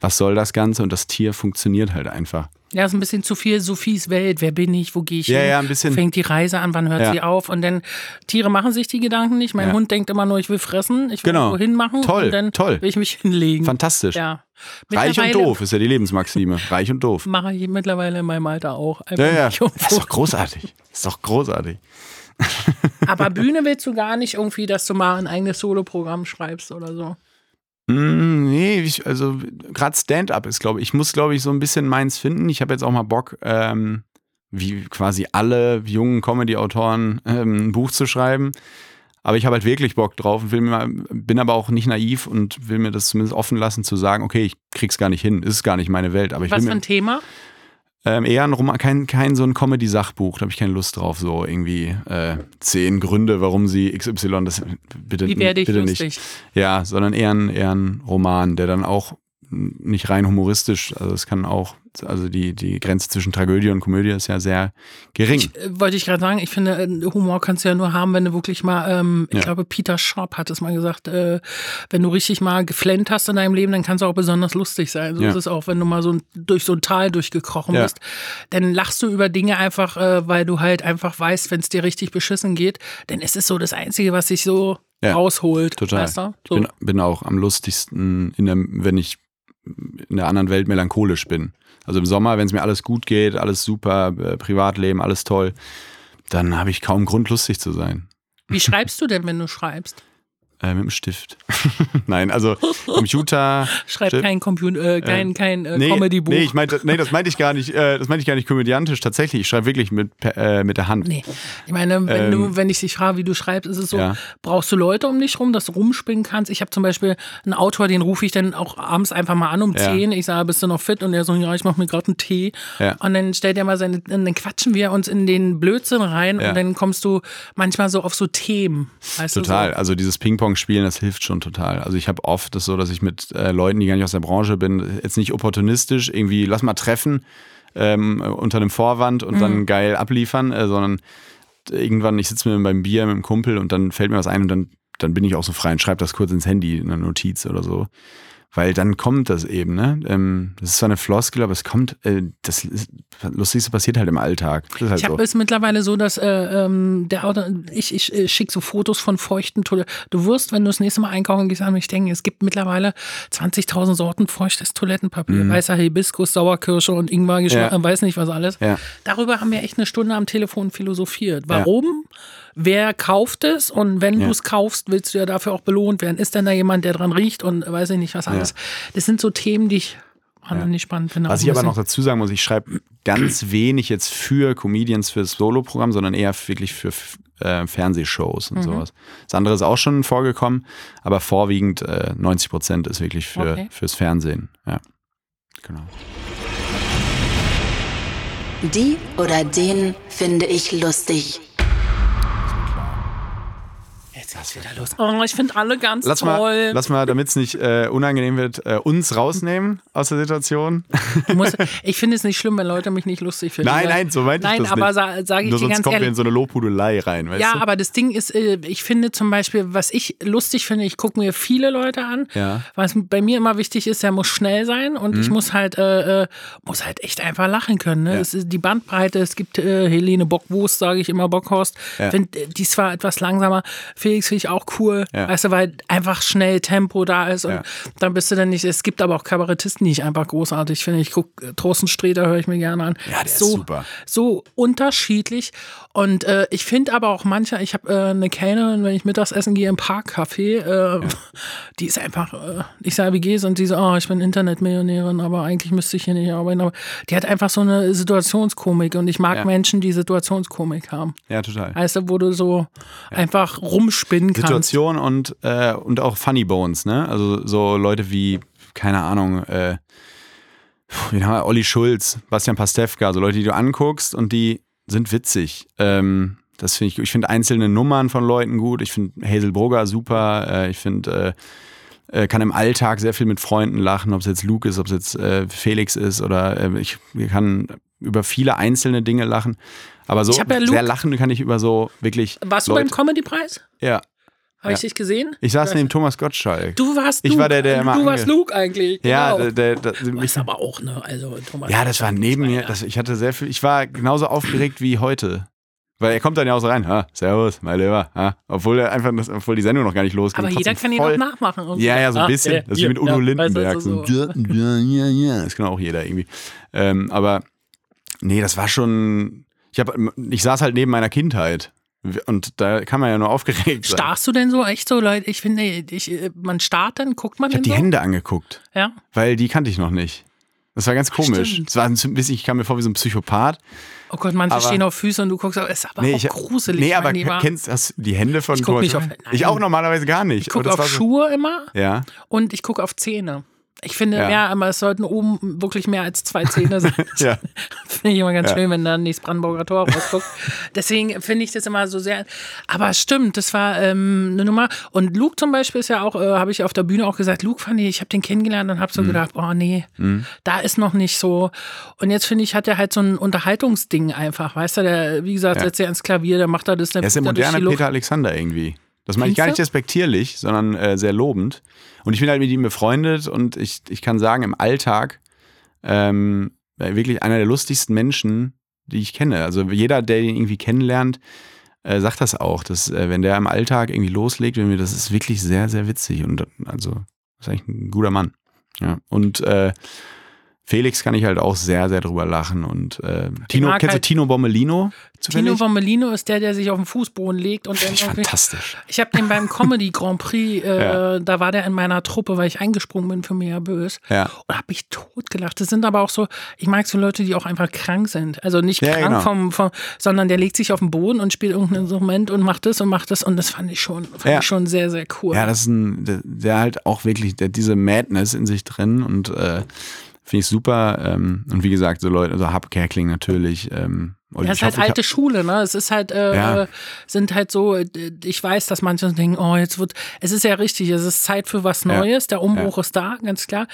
Speaker 3: Was soll das Ganze? Und das Tier funktioniert halt einfach.
Speaker 2: Ja, ist ein bisschen zu viel Sophies Welt. Wer bin ich? Wo gehe ich
Speaker 3: ja,
Speaker 2: hin?
Speaker 3: Ja, ein bisschen.
Speaker 2: Fängt die Reise an? Wann hört ja. sie auf? Und dann Tiere machen sich die Gedanken nicht. Mein ja. Hund denkt immer nur, ich will fressen, ich will
Speaker 3: genau.
Speaker 2: wohin machen.
Speaker 3: Toll,
Speaker 2: und dann
Speaker 3: toll.
Speaker 2: will ich mich <laughs> hinlegen.
Speaker 3: Fantastisch. Ja. Reich und doof ist ja die Lebensmaxime. Reich und doof.
Speaker 2: Mache ich mittlerweile in meinem Alter auch.
Speaker 3: ja, ja. Das ist doch großartig. Das ist doch großartig.
Speaker 2: Aber Bühne willst du gar nicht irgendwie, dass du mal ein eigenes Soloprogramm schreibst oder so?
Speaker 3: Mm, nee, ich, also gerade Stand-up ist, glaube ich, ich muss, glaube ich, so ein bisschen meins finden. Ich habe jetzt auch mal Bock, ähm, wie quasi alle jungen Comedy-Autoren, ähm, ein Buch zu schreiben. Aber ich habe halt wirklich Bock drauf und will mir, bin aber auch nicht naiv und will mir das zumindest offen lassen, zu sagen, okay, ich krieg's gar nicht hin, ist gar nicht meine Welt. Aber ich
Speaker 2: Was
Speaker 3: für
Speaker 2: ein Thema?
Speaker 3: Ähm, eher ein Roman, kein, kein so ein Comedy-Sachbuch, da habe ich keine Lust drauf. So irgendwie äh, zehn Gründe, warum sie XY, das bitte,
Speaker 2: Wie werde ich
Speaker 3: bitte
Speaker 2: lustig?
Speaker 3: nicht. Ja, sondern eher ein, eher ein Roman, der dann auch nicht rein humoristisch, also es kann auch, also die, die Grenze zwischen Tragödie und Komödie ist ja sehr gering.
Speaker 2: Ich, äh, wollte ich gerade sagen, ich finde, äh, Humor kannst du ja nur haben, wenn du wirklich mal, ähm, ich ja. glaube, Peter Schaub hat es mal gesagt, äh, wenn du richtig mal geflennt hast in deinem Leben, dann kannst du auch besonders lustig sein. So ja. ist es auch, wenn du mal so durch so ein Tal durchgekrochen ja. bist. Dann lachst du über Dinge einfach, äh, weil du halt einfach weißt, wenn es dir richtig beschissen geht. Denn es ist so das Einzige, was sich so rausholt.
Speaker 3: Total.
Speaker 2: Weißt du?
Speaker 3: so. Ich bin, bin, auch am lustigsten, der, wenn ich in der anderen Welt melancholisch bin. Also im Sommer, wenn es mir alles gut geht, alles super, äh, Privatleben, alles toll, dann habe ich kaum Grund, lustig zu sein.
Speaker 2: Wie schreibst du denn, wenn du schreibst?
Speaker 3: Äh, mit dem Stift. <laughs> Nein, also Computer. <laughs>
Speaker 2: Schreib Stift. kein Computer, äh, kein, äh, kein äh,
Speaker 3: nee,
Speaker 2: Comedy-Buch.
Speaker 3: Nee, ich meinte, nee, das meinte ich gar nicht, äh, das meinte ich gar nicht komödiantisch. Tatsächlich, ich schreibe wirklich mit, äh, mit der Hand. Nee.
Speaker 2: Ich meine, wenn, ähm, du, wenn ich dich frage, wie du schreibst, ist es so, ja. brauchst du Leute um dich rum, dass du rumspinnen kannst? Ich habe zum Beispiel einen Autor, den rufe ich dann auch abends einfach mal an um ja. 10. Ich sage, bist du noch fit? Und er so, ja, ich mache mir gerade einen Tee. Ja. Und dann stellt er mal seine, dann quatschen wir uns in den Blödsinn rein und dann kommst du manchmal so auf so Themen.
Speaker 3: Total,
Speaker 2: so?
Speaker 3: also dieses Ping-Pong-Spielen, das hilft schon schon total. Also ich habe oft das so, dass ich mit äh, Leuten, die gar nicht aus der Branche bin, jetzt nicht opportunistisch irgendwie, lass mal treffen ähm, unter einem Vorwand und mhm. dann geil abliefern, äh, sondern irgendwann, ich sitze mir beim Bier mit einem Kumpel und dann fällt mir was ein und dann, dann bin ich auch so frei und schreibe das kurz ins Handy in einer Notiz oder so. Weil dann kommt das eben, ne? Ähm, das ist zwar eine Floskel, aber es kommt, äh, das ist, Lustigste passiert halt im Alltag. Halt
Speaker 2: Ich habe
Speaker 3: so.
Speaker 2: es mittlerweile so, dass äh, ähm, der Auto, ich, ich äh, schicke so Fotos von feuchten Toiletten. Du wirst, wenn du das nächste Mal einkaufen gehst, an mich denken, es gibt mittlerweile 20.000 Sorten feuchtes Toilettenpapier. Weißer Hibiskus, Sauerkirsche und Ingwer,
Speaker 3: Mhm. Ja.
Speaker 2: ja. weiß nicht was alles.
Speaker 3: Ja.
Speaker 2: Darüber haben wir echt eine Stunde am Telefon philosophiert. Warum? Wer kauft es? Und wenn
Speaker 3: Ja.
Speaker 2: du es kaufst, willst du ja dafür auch belohnt werden. Ist denn da jemand, der dran riecht und weiß ich nicht was alles? Das sind so Themen, die ich wahnsinnig spannend finde.
Speaker 3: Was ich aber noch dazu sagen muss, ich schreibe ganz wenig jetzt für Comedians fürs Solo-Programm, sondern eher wirklich für äh, Fernsehshows
Speaker 2: Mhm.
Speaker 3: und sowas. Das andere ist auch schon vorgekommen, aber vorwiegend äh, 90 Prozent ist wirklich für,
Speaker 2: Okay.
Speaker 3: fürs Fernsehen. Ja, genau.
Speaker 1: Die oder den finde ich lustig.
Speaker 2: Jetzt wieder los. Oh, ich finde alle ganz
Speaker 3: Lass
Speaker 2: toll.
Speaker 3: mal, lass mal damit es nicht äh, unangenehm wird, äh, uns rausnehmen aus der Situation.
Speaker 2: Musst, ich <laughs> finde es nicht schlimm, wenn Leute mich nicht lustig finden.
Speaker 3: Nein, nein, so meinte ich
Speaker 2: Nein,
Speaker 3: das
Speaker 2: aber
Speaker 3: nicht.
Speaker 2: sa sage ich
Speaker 3: Nur
Speaker 2: dir
Speaker 3: sonst
Speaker 2: ganz
Speaker 3: kommen wir in so eine Lobhudelei rein, weißt
Speaker 2: Ja,
Speaker 3: du?
Speaker 2: aber das Ding ist, äh, ich finde zum Beispiel, was ich lustig finde, ich gucke mir viele Leute an.
Speaker 3: Ja. Mhm.
Speaker 2: Was bei mir immer wichtig ist, der muss schnell sein und ich muss halt, äh, äh, muss halt echt einfach lachen können. Ne?
Speaker 3: Ja.
Speaker 2: Es ist die Bandbreite, es gibt äh, Helene Bockwurst, sage ich immer, Bockhorst.
Speaker 3: Ja.
Speaker 2: Äh, die ist zwar etwas langsamer, Felix finde ich auch cool,
Speaker 3: Ja.
Speaker 2: weißt du, weil einfach schnell Tempo da ist und
Speaker 3: Ja.
Speaker 2: dann bist du dann nicht, es gibt aber auch Kabarettisten, die ich einfach großartig finde. Ich gucke, Thorsten Sträter höre ich mir gerne an.
Speaker 3: Ja, der ist
Speaker 2: so,
Speaker 3: super.
Speaker 2: So unterschiedlich und äh, ich finde aber auch mancher, ich habe äh, eine Kellnerin, wenn ich mittags essen gehe im Parkcafé, äh, <laughs> die ist einfach, äh, ich sage, wie geht's? Und sie so, oh, ich bin Internetmillionärin, aber eigentlich müsste ich hier nicht arbeiten. Aber die hat einfach so eine Situationskomik und ich mag
Speaker 3: Ja.
Speaker 2: Menschen, die Situationskomik haben.
Speaker 3: Ja, total.
Speaker 2: Weißt du, wo du so einfach rumspinnen kannst.
Speaker 3: Situation und, äh, und auch Funny Bones, ne? Also so Leute wie, keine Ahnung, äh, wen haben wir? Olli Schulz, Bastian Pastewka, so Leute, die du anguckst und die sind witzig. Ähm, das finde ich, ich finde einzelne Nummern von Leuten gut. Ich finde Hazel Brugger super. Äh, ich finde, äh, äh, kann im Alltag sehr viel mit Freunden lachen, ob es jetzt Luke ist, ob es jetzt äh, Felix ist oder äh, ich kann über viele einzelne Dinge lachen. Aber so
Speaker 2: ja
Speaker 3: sehr lachen kann ich über so wirklich.
Speaker 2: Warst du
Speaker 3: Leute.
Speaker 2: beim Comedy-Preis?
Speaker 3: Ja.
Speaker 2: Habe ich
Speaker 3: Ja.
Speaker 2: dich gesehen?
Speaker 3: Ich saß neben Thomas Gottschalk.
Speaker 2: Du warst
Speaker 3: Ich
Speaker 2: Luke.
Speaker 3: war der, der immer
Speaker 2: Du warst Luke eigentlich.
Speaker 3: ja,
Speaker 2: genau.
Speaker 3: der, der, der,
Speaker 2: Du
Speaker 3: mich,
Speaker 2: bist aber auch, ne? Also, Thomas.
Speaker 3: ja, das war neben mir. Das, ich hatte sehr viel. Ich war genauso aufgeregt wie heute. Weil er kommt dann ja auch so rein, ha, Servus, mein Lieber, ha, obwohl er einfach, das, obwohl die Sendung noch gar nicht losging.
Speaker 2: aber jeder kann ihn auch nachmachen. Und
Speaker 3: Ja, ja, so ein
Speaker 2: Ah,
Speaker 3: bisschen. das ist wie mit Udo
Speaker 2: ja,
Speaker 3: Lindenberg.
Speaker 2: weißt du,
Speaker 3: so, ja, ja, ja, ja. Das kann auch jeder irgendwie. Ähm, aber nee, das war schon. Ich, hab, ich saß halt neben meiner Kindheit. Und da kann man ja nur aufgeregt sein.
Speaker 2: Starrst du denn so echt so, Leute? Ich finde, ich, man starrt dann, guckt man
Speaker 3: Ich habe die
Speaker 2: so?
Speaker 3: Hände angeguckt.
Speaker 2: Ja.
Speaker 3: weil die kannte ich noch nicht. Das war ganz komisch.
Speaker 2: Stimmt.
Speaker 3: Es war ein bisschen, ich kam mir vor wie so ein Psychopath.
Speaker 2: Oh Gott, manche
Speaker 3: Aber-
Speaker 2: stehen auf Füßen und du guckst, aber ist aber
Speaker 3: Nee,
Speaker 2: auch
Speaker 3: ich,
Speaker 2: gruselig.
Speaker 3: nee aber
Speaker 2: Lieber.
Speaker 3: kennst hast du die Hände von
Speaker 2: Ich guck
Speaker 3: Thomas
Speaker 2: nicht auf- nein.
Speaker 3: Ich auch normalerweise gar nicht.
Speaker 2: ich gucke
Speaker 3: das
Speaker 2: auf
Speaker 3: so-
Speaker 2: Schuhe immer
Speaker 3: Ja,
Speaker 2: und ich gucke auf Zähne. Ich finde
Speaker 3: Ja.
Speaker 2: mehr, aber es sollten oben wirklich mehr als zwei Zähne sein. <laughs>
Speaker 3: ja. <laughs>
Speaker 2: Finde ich immer ganz
Speaker 3: Ja.
Speaker 2: schön, wenn dann das Brandenburger Tor rausguckt. Deswegen finde ich das immer so sehr. Aber stimmt, das war ähm, eine Nummer. Und Luke zum Beispiel ist ja auch, äh, habe ich auf der Bühne auch gesagt, Luke fand ich, ich habe den kennengelernt und
Speaker 3: Mhm.
Speaker 2: habe so gedacht, oh nee, da ist noch nicht so. Und jetzt finde ich, hat er halt so ein Unterhaltungsding einfach, weißt du, der, wie gesagt,
Speaker 3: Ja.
Speaker 2: setzt er ans Klavier, der macht da das, der
Speaker 3: Er ist der moderne. Peter Alexander irgendwie. Das meine ich gar nicht respektierlich, sondern äh, sehr lobend. Und ich bin halt mit ihm befreundet und ich, ich kann sagen, im Alltag ähm, wirklich einer der lustigsten Menschen, die ich kenne. Also jeder, der ihn irgendwie kennenlernt, äh, sagt das auch, dass äh, wenn der im Alltag irgendwie loslegt, wenn wir, das ist wirklich sehr, sehr witzig und also ist eigentlich ein guter Mann. Ja. Und äh, Felix kann ich halt auch sehr, sehr drüber lachen. Und äh, Tino, kennst du
Speaker 2: halt-
Speaker 3: Tino Bommelino?
Speaker 2: Tino
Speaker 3: zufällig?
Speaker 2: Vomelino ist der, der sich auf den Fußboden legt und dann
Speaker 3: ich fantastisch.
Speaker 2: Ich habe den beim Comedy Grand Prix, <laughs> äh,
Speaker 3: Ja.
Speaker 2: da war der in meiner Truppe, weil ich eingesprungen bin für Mea Bös.
Speaker 3: Ja.
Speaker 2: Und habe mich totgelacht. Das sind aber auch so, ich mag so Leute, die auch einfach krank sind. Also nicht
Speaker 3: Ja,
Speaker 2: krank
Speaker 3: genau.
Speaker 2: vom, vom, sondern der legt sich auf den Boden und spielt irgendein Instrument und macht das und macht das. Und das fand ich schon, fand
Speaker 3: Ja.
Speaker 2: ich schon sehr, sehr cool.
Speaker 3: Ja, das ist ein, der, der halt auch wirklich, der diese Madness in sich drin und äh, finde ich super. Ähm, und wie gesagt, so Leute, also Hub Kerkling natürlich. Ähm,
Speaker 2: Ja, es
Speaker 3: ich
Speaker 2: ist halt
Speaker 3: hab-
Speaker 2: alte Schule, ne? Es ist halt, äh,
Speaker 3: Ja.
Speaker 2: äh, sind halt so, äh, ich weiß, dass manche denken, oh, jetzt wird, es ist ja richtig, es ist Zeit für was
Speaker 3: Ja.
Speaker 2: Neues, der Umbruch ist da, ganz klar.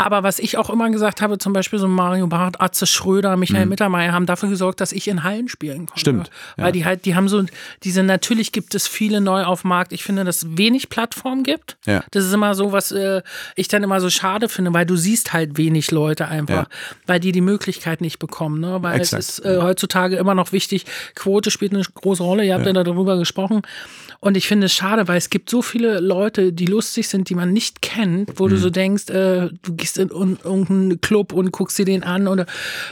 Speaker 2: Aber was ich auch immer gesagt habe, zum Beispiel so Mario Barth, Atze Schröder, Michael
Speaker 3: Mhm.
Speaker 2: Mittermeier haben dafür gesorgt, dass ich in Hallen spielen konnte.
Speaker 3: Stimmt,
Speaker 2: Weil
Speaker 3: ja.
Speaker 2: die halt, die haben so, diese, natürlich gibt es viele neu auf dem Markt. Ich finde, dass es wenig Plattform gibt.
Speaker 3: Ja.
Speaker 2: Das ist immer so, was äh, ich dann immer so schade finde, weil du siehst halt wenig Leute einfach,
Speaker 3: Ja.
Speaker 2: weil die die Möglichkeit nicht bekommen. Ne? Weil
Speaker 3: Exakt.
Speaker 2: es ist äh, heutzutage immer noch wichtig, Quote spielt eine große Rolle, ihr habt ja, darüber gesprochen. Und ich finde es schade, weil es gibt so viele Leute, die lustig sind, die man nicht kennt, wo du
Speaker 3: Mhm.
Speaker 2: so denkst, äh, du gehst in un- irgendeinen Club und guckst dir den an oder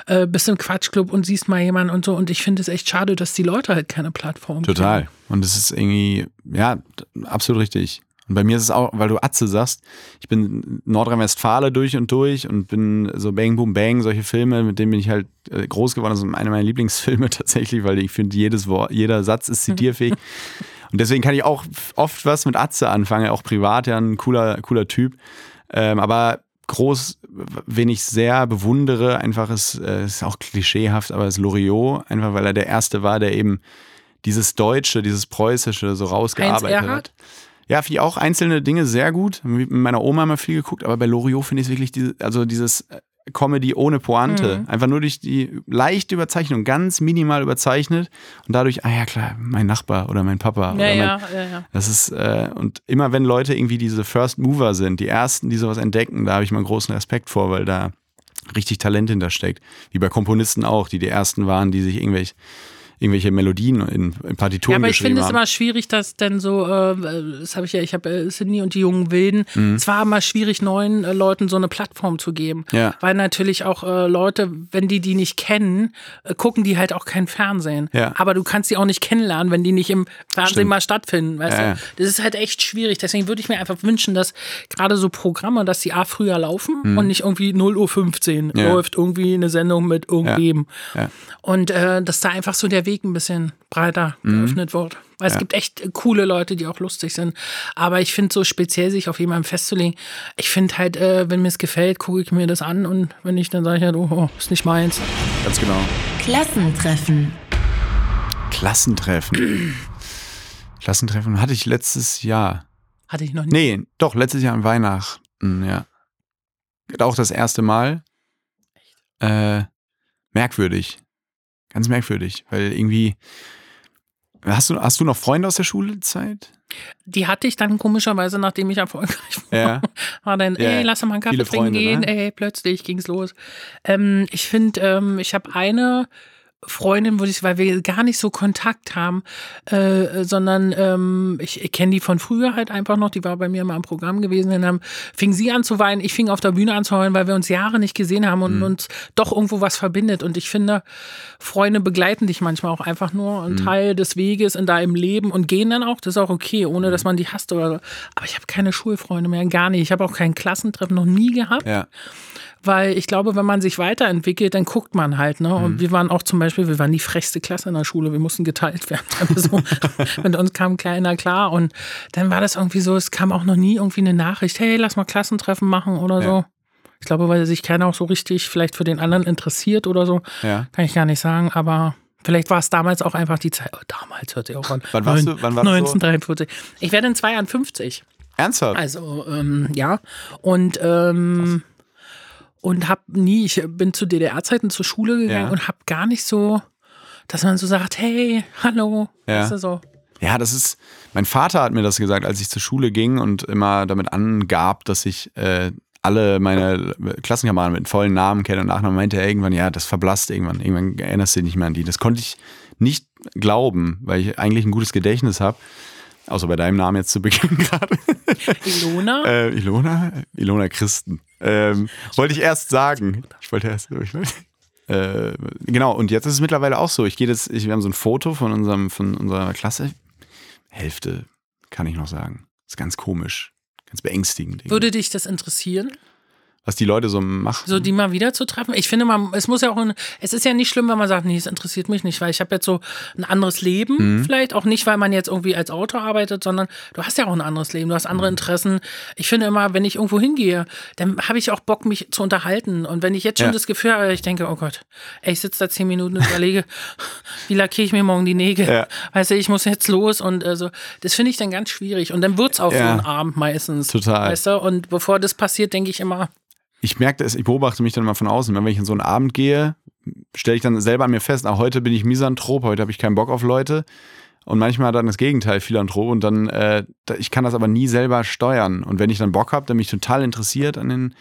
Speaker 2: äh, bist im Quatschclub und siehst mal jemanden und so. Und ich finde es echt schade, dass die Leute halt keine Plattform
Speaker 3: Total. Und es ist irgendwie, ja, absolut richtig. Und bei mir ist es auch, weil du Atze sagst, ich bin Nordrhein-Westfale durch und durch und bin so Bang Boom Bang, solche Filme, mit denen bin ich halt äh, groß geworden. Das sind eine meiner Lieblingsfilme <laughs> tatsächlich, weil ich finde, jedes Wort, jeder Satz ist zitierfähig. <laughs> und deswegen kann ich auch oft was mit Atze anfangen, auch privat, ja, ein cooler, cooler Typ. Ähm, aber groß, wen ich sehr bewundere, einfach ist, äh, ist auch klischeehaft, aber ist Loriot, einfach weil er der Erste war, der eben dieses Deutsche, dieses Preußische so rausgearbeitet hat. Ja, finde ich auch einzelne Dinge sehr gut. Mit meiner Oma haben wir viel geguckt, aber bei Loriot finde ich es wirklich, diese, also dieses äh, Comedy ohne Pointe. Einfach nur durch die leichte Überzeichnung, ganz minimal überzeichnet und dadurch, ah ja klar, mein Nachbar oder mein Papa.
Speaker 2: Ja,
Speaker 3: oder mein,
Speaker 2: ja, ja, ja.
Speaker 3: das ist, äh, und immer wenn Leute irgendwie diese First Mover sind, die ersten, die sowas entdecken, da habe ich mal großen Respekt vor, weil da richtig Talent hintersteckt. Wie bei Komponisten auch, die die ersten waren, die sich irgendwelche, irgendwelche Melodien in, in Partituren
Speaker 2: Ja, aber ich finde es immer schwierig, dass denn so, äh, das habe ich ja, ich habe äh, Sydney und die jungen Wilden,
Speaker 3: Mhm.
Speaker 2: es war immer schwierig, neuen äh, Leuten so eine Plattform zu geben.
Speaker 3: Ja.
Speaker 2: Weil natürlich auch äh, Leute, wenn die die nicht kennen, äh, gucken die halt auch kein Fernsehen.
Speaker 3: Ja.
Speaker 2: Aber du kannst sie auch nicht kennenlernen, wenn die nicht im Fernsehen
Speaker 3: Stimmt.
Speaker 2: mal stattfinden. Weißt
Speaker 3: Ja,
Speaker 2: du? Das ist halt echt schwierig. Deswegen würde ich mir einfach wünschen, dass gerade so Programme, dass die A früher laufen und nicht irgendwie 0.15 Uhr
Speaker 3: Mhm. Ja.
Speaker 2: läuft irgendwie eine Sendung mit irgendwem. Und äh, dass da einfach so der Weg ein bisschen breiter geöffnet wird. Weil es gibt echt coole Leute, die auch lustig sind. Aber ich finde so speziell sich auf jemanden festzulegen, ich finde halt, äh, wenn mir es gefällt, gucke ich mir das an und wenn nicht, dann sage ich halt, oh, oh, ist nicht meins.
Speaker 3: Ganz genau.
Speaker 1: Klassentreffen.
Speaker 3: Klassentreffen. <clears throat> Klassentreffen hatte ich letztes Jahr.
Speaker 2: Hatte ich noch nie.
Speaker 3: Nee, doch, letztes Jahr an Weihnachten, ja. Auch das erste Mal. Äh, merkwürdig. Ganz merkwürdig, weil irgendwie. Hast du, hast du noch Freunde aus der Schulzeit?
Speaker 2: Die hatte ich dann komischerweise, nachdem ich erfolgreich war. <laughs>
Speaker 3: Ja.
Speaker 2: War dann,
Speaker 3: Ja,
Speaker 2: ey, lass mal einen Kaffee
Speaker 3: viele
Speaker 2: trinken
Speaker 3: Freunde,
Speaker 2: gehen.
Speaker 3: ne?
Speaker 2: Ey, plötzlich ging's los. Ähm, ich finde, ähm, ich habe eine Freundin, wo ich, weil wir gar nicht so Kontakt haben, äh, sondern ähm, ich, ich kenne die von früher halt einfach noch, die war bei mir mal im Programm gewesen, dann haben, fing sie an zu weinen, ich fing auf der Bühne an zu heulen, weil wir uns Jahre nicht gesehen haben und uns doch irgendwo was verbindet. Und ich finde, Freunde begleiten dich manchmal auch einfach nur ein Teil des Weges in deinem Leben und gehen dann auch, das ist auch okay, ohne dass man die hasst oder so. Aber ich habe keine Schulfreunde mehr, gar nicht. Ich habe auch kein Klassentreffen noch nie gehabt
Speaker 3: Ja.
Speaker 2: Weil ich glaube, wenn man sich weiterentwickelt, dann guckt man halt. Ne?
Speaker 3: Mhm.
Speaker 2: Und wir waren auch zum Beispiel, wir waren die frechste Klasse in der Schule, wir mussten geteilt werden. <laughs> Also, mit uns kam keiner klar. Und dann war das irgendwie so, es kam auch noch nie irgendwie eine Nachricht, hey, lass mal Klassentreffen machen oder so. Ich glaube, weil sich keiner auch so richtig vielleicht für den anderen interessiert oder so.
Speaker 3: Ja.
Speaker 2: Kann ich gar nicht sagen, aber vielleicht war es damals auch einfach die Zeit. Oh, damals hört ihr auch an.
Speaker 3: Wann warst du- wann warst du so?
Speaker 2: 1943. Ich werde in zwei Jahren 50.
Speaker 3: Ernsthaft?
Speaker 2: Also, ähm, ja. Und, ähm, und hab nie, ich bin zu DDR-Zeiten zur Schule gegangen
Speaker 3: Ja.
Speaker 2: und hab gar nicht so, dass man so sagt, hey, hallo.
Speaker 3: Ja.
Speaker 2: Weißt du, so.
Speaker 3: Ja, das ist. Mein Vater hat mir das gesagt, als ich zur Schule ging und immer damit angab, dass ich äh, alle meine Klassenkameraden mit vollen Namen kenne und Nachnamen meinte er irgendwann, ja, das verblasst irgendwann. Irgendwann erinnerst du dich nicht mehr an die. Das konnte ich nicht glauben, weil ich eigentlich ein gutes Gedächtnis habe. Außer bei deinem Namen jetzt zu <laughs> Beginn gerade.
Speaker 2: Ilona?
Speaker 3: äh, Ilona? Ilona Christen. Ähm, wollte ich erst sagen. Ich wollte erst. Ich wollte, äh, genau, und jetzt ist es mittlerweile auch so. Ich gehe jetzt, ich, wir haben so ein Foto von, unserem, von unserer Klasse. Hälfte, kann ich noch sagen. ist ganz komisch. Ganz beängstigend.
Speaker 2: Würde dich das interessieren?
Speaker 3: Was die Leute so machen.
Speaker 2: So die mal wieder zu treffen. Ich finde, man, es muss ja auch, es ist ja nicht schlimm, wenn man sagt, nee, es interessiert mich nicht, weil ich habe jetzt so ein anderes Leben
Speaker 3: Mhm.
Speaker 2: vielleicht, auch nicht, weil man jetzt irgendwie als Autor arbeitet, sondern du hast ja auch ein anderes Leben, du hast
Speaker 3: Mhm.
Speaker 2: andere Interessen. Ich finde immer, wenn ich irgendwo hingehe, dann habe ich auch Bock, mich zu unterhalten. Und wenn ich jetzt schon
Speaker 3: Ja.
Speaker 2: das Gefühl habe, ich denke, oh Gott, ey, ich sitze da zehn Minuten und überlege, <laughs> wie lackiere ich mir morgen die Nägel?
Speaker 3: Ja.
Speaker 2: Weißt du, ich muss jetzt los und also, das finde ich dann ganz schwierig. Und dann wird's auch so
Speaker 3: Ja.
Speaker 2: ein Abend meistens.
Speaker 3: Total.
Speaker 2: Weißt du, und bevor das passiert, denke ich immer,
Speaker 3: ich merke das, ich beobachte mich dann mal von außen. Wenn ich in so einen Abend gehe, stelle ich dann selber an mir fest, ah, heute bin ich Misanthrop, heute habe ich keinen Bock auf Leute. Und manchmal dann das Gegenteil, Philanthrop. Und dann, äh, ich kann das aber nie selber steuern. Und wenn ich dann Bock habe, dann bin ich total interessiert an den.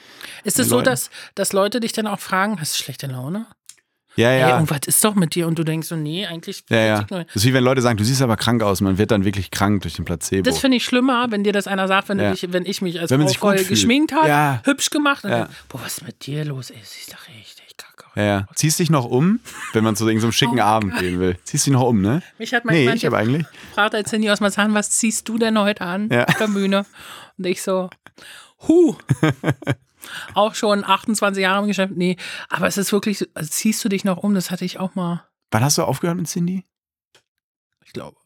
Speaker 2: Ist es so, dass, dass Leute dich dann auch fragen, hast du schlechte Laune?
Speaker 3: Ja, ja.
Speaker 2: Ey, irgendwas ist doch mit dir und du denkst so, nee, eigentlich.
Speaker 3: Ja, ja. Das ist wie wenn Leute sagen, du siehst aber krank aus. Man wird dann wirklich krank durch den Placebo.
Speaker 2: Das finde ich schlimmer, wenn dir das einer sagt, wenn,
Speaker 3: Ja.
Speaker 2: du dich, wenn ich mich als
Speaker 3: Wenn man
Speaker 2: Frau voll geschminkt habe,
Speaker 3: Ja.
Speaker 2: hübsch gemacht und
Speaker 3: Ja.
Speaker 2: dann, boah, was ist mit dir los? Ey, siehst doch richtig kacke aus.
Speaker 3: ja, ja. Ziehst dich noch um, wenn man zu so einem schicken <laughs>
Speaker 2: Oh
Speaker 3: Abend gehen will. Ziehst dich noch um, ne?
Speaker 2: Mich hat mein
Speaker 3: Nee, ich aber eigentlich.
Speaker 2: gefragt, als Cindy aus Marzahn, was ziehst du denn heute an
Speaker 3: Ja.
Speaker 2: auf der Bühne? Und ich so, hu. <laughs> auch schon 28 Jahre im Geschäft. Nee, aber es ist wirklich, so- also ziehst du dich noch um? Das hatte ich auch mal,
Speaker 3: Wann hast du aufgehört mit Cindy?
Speaker 2: ich glaube,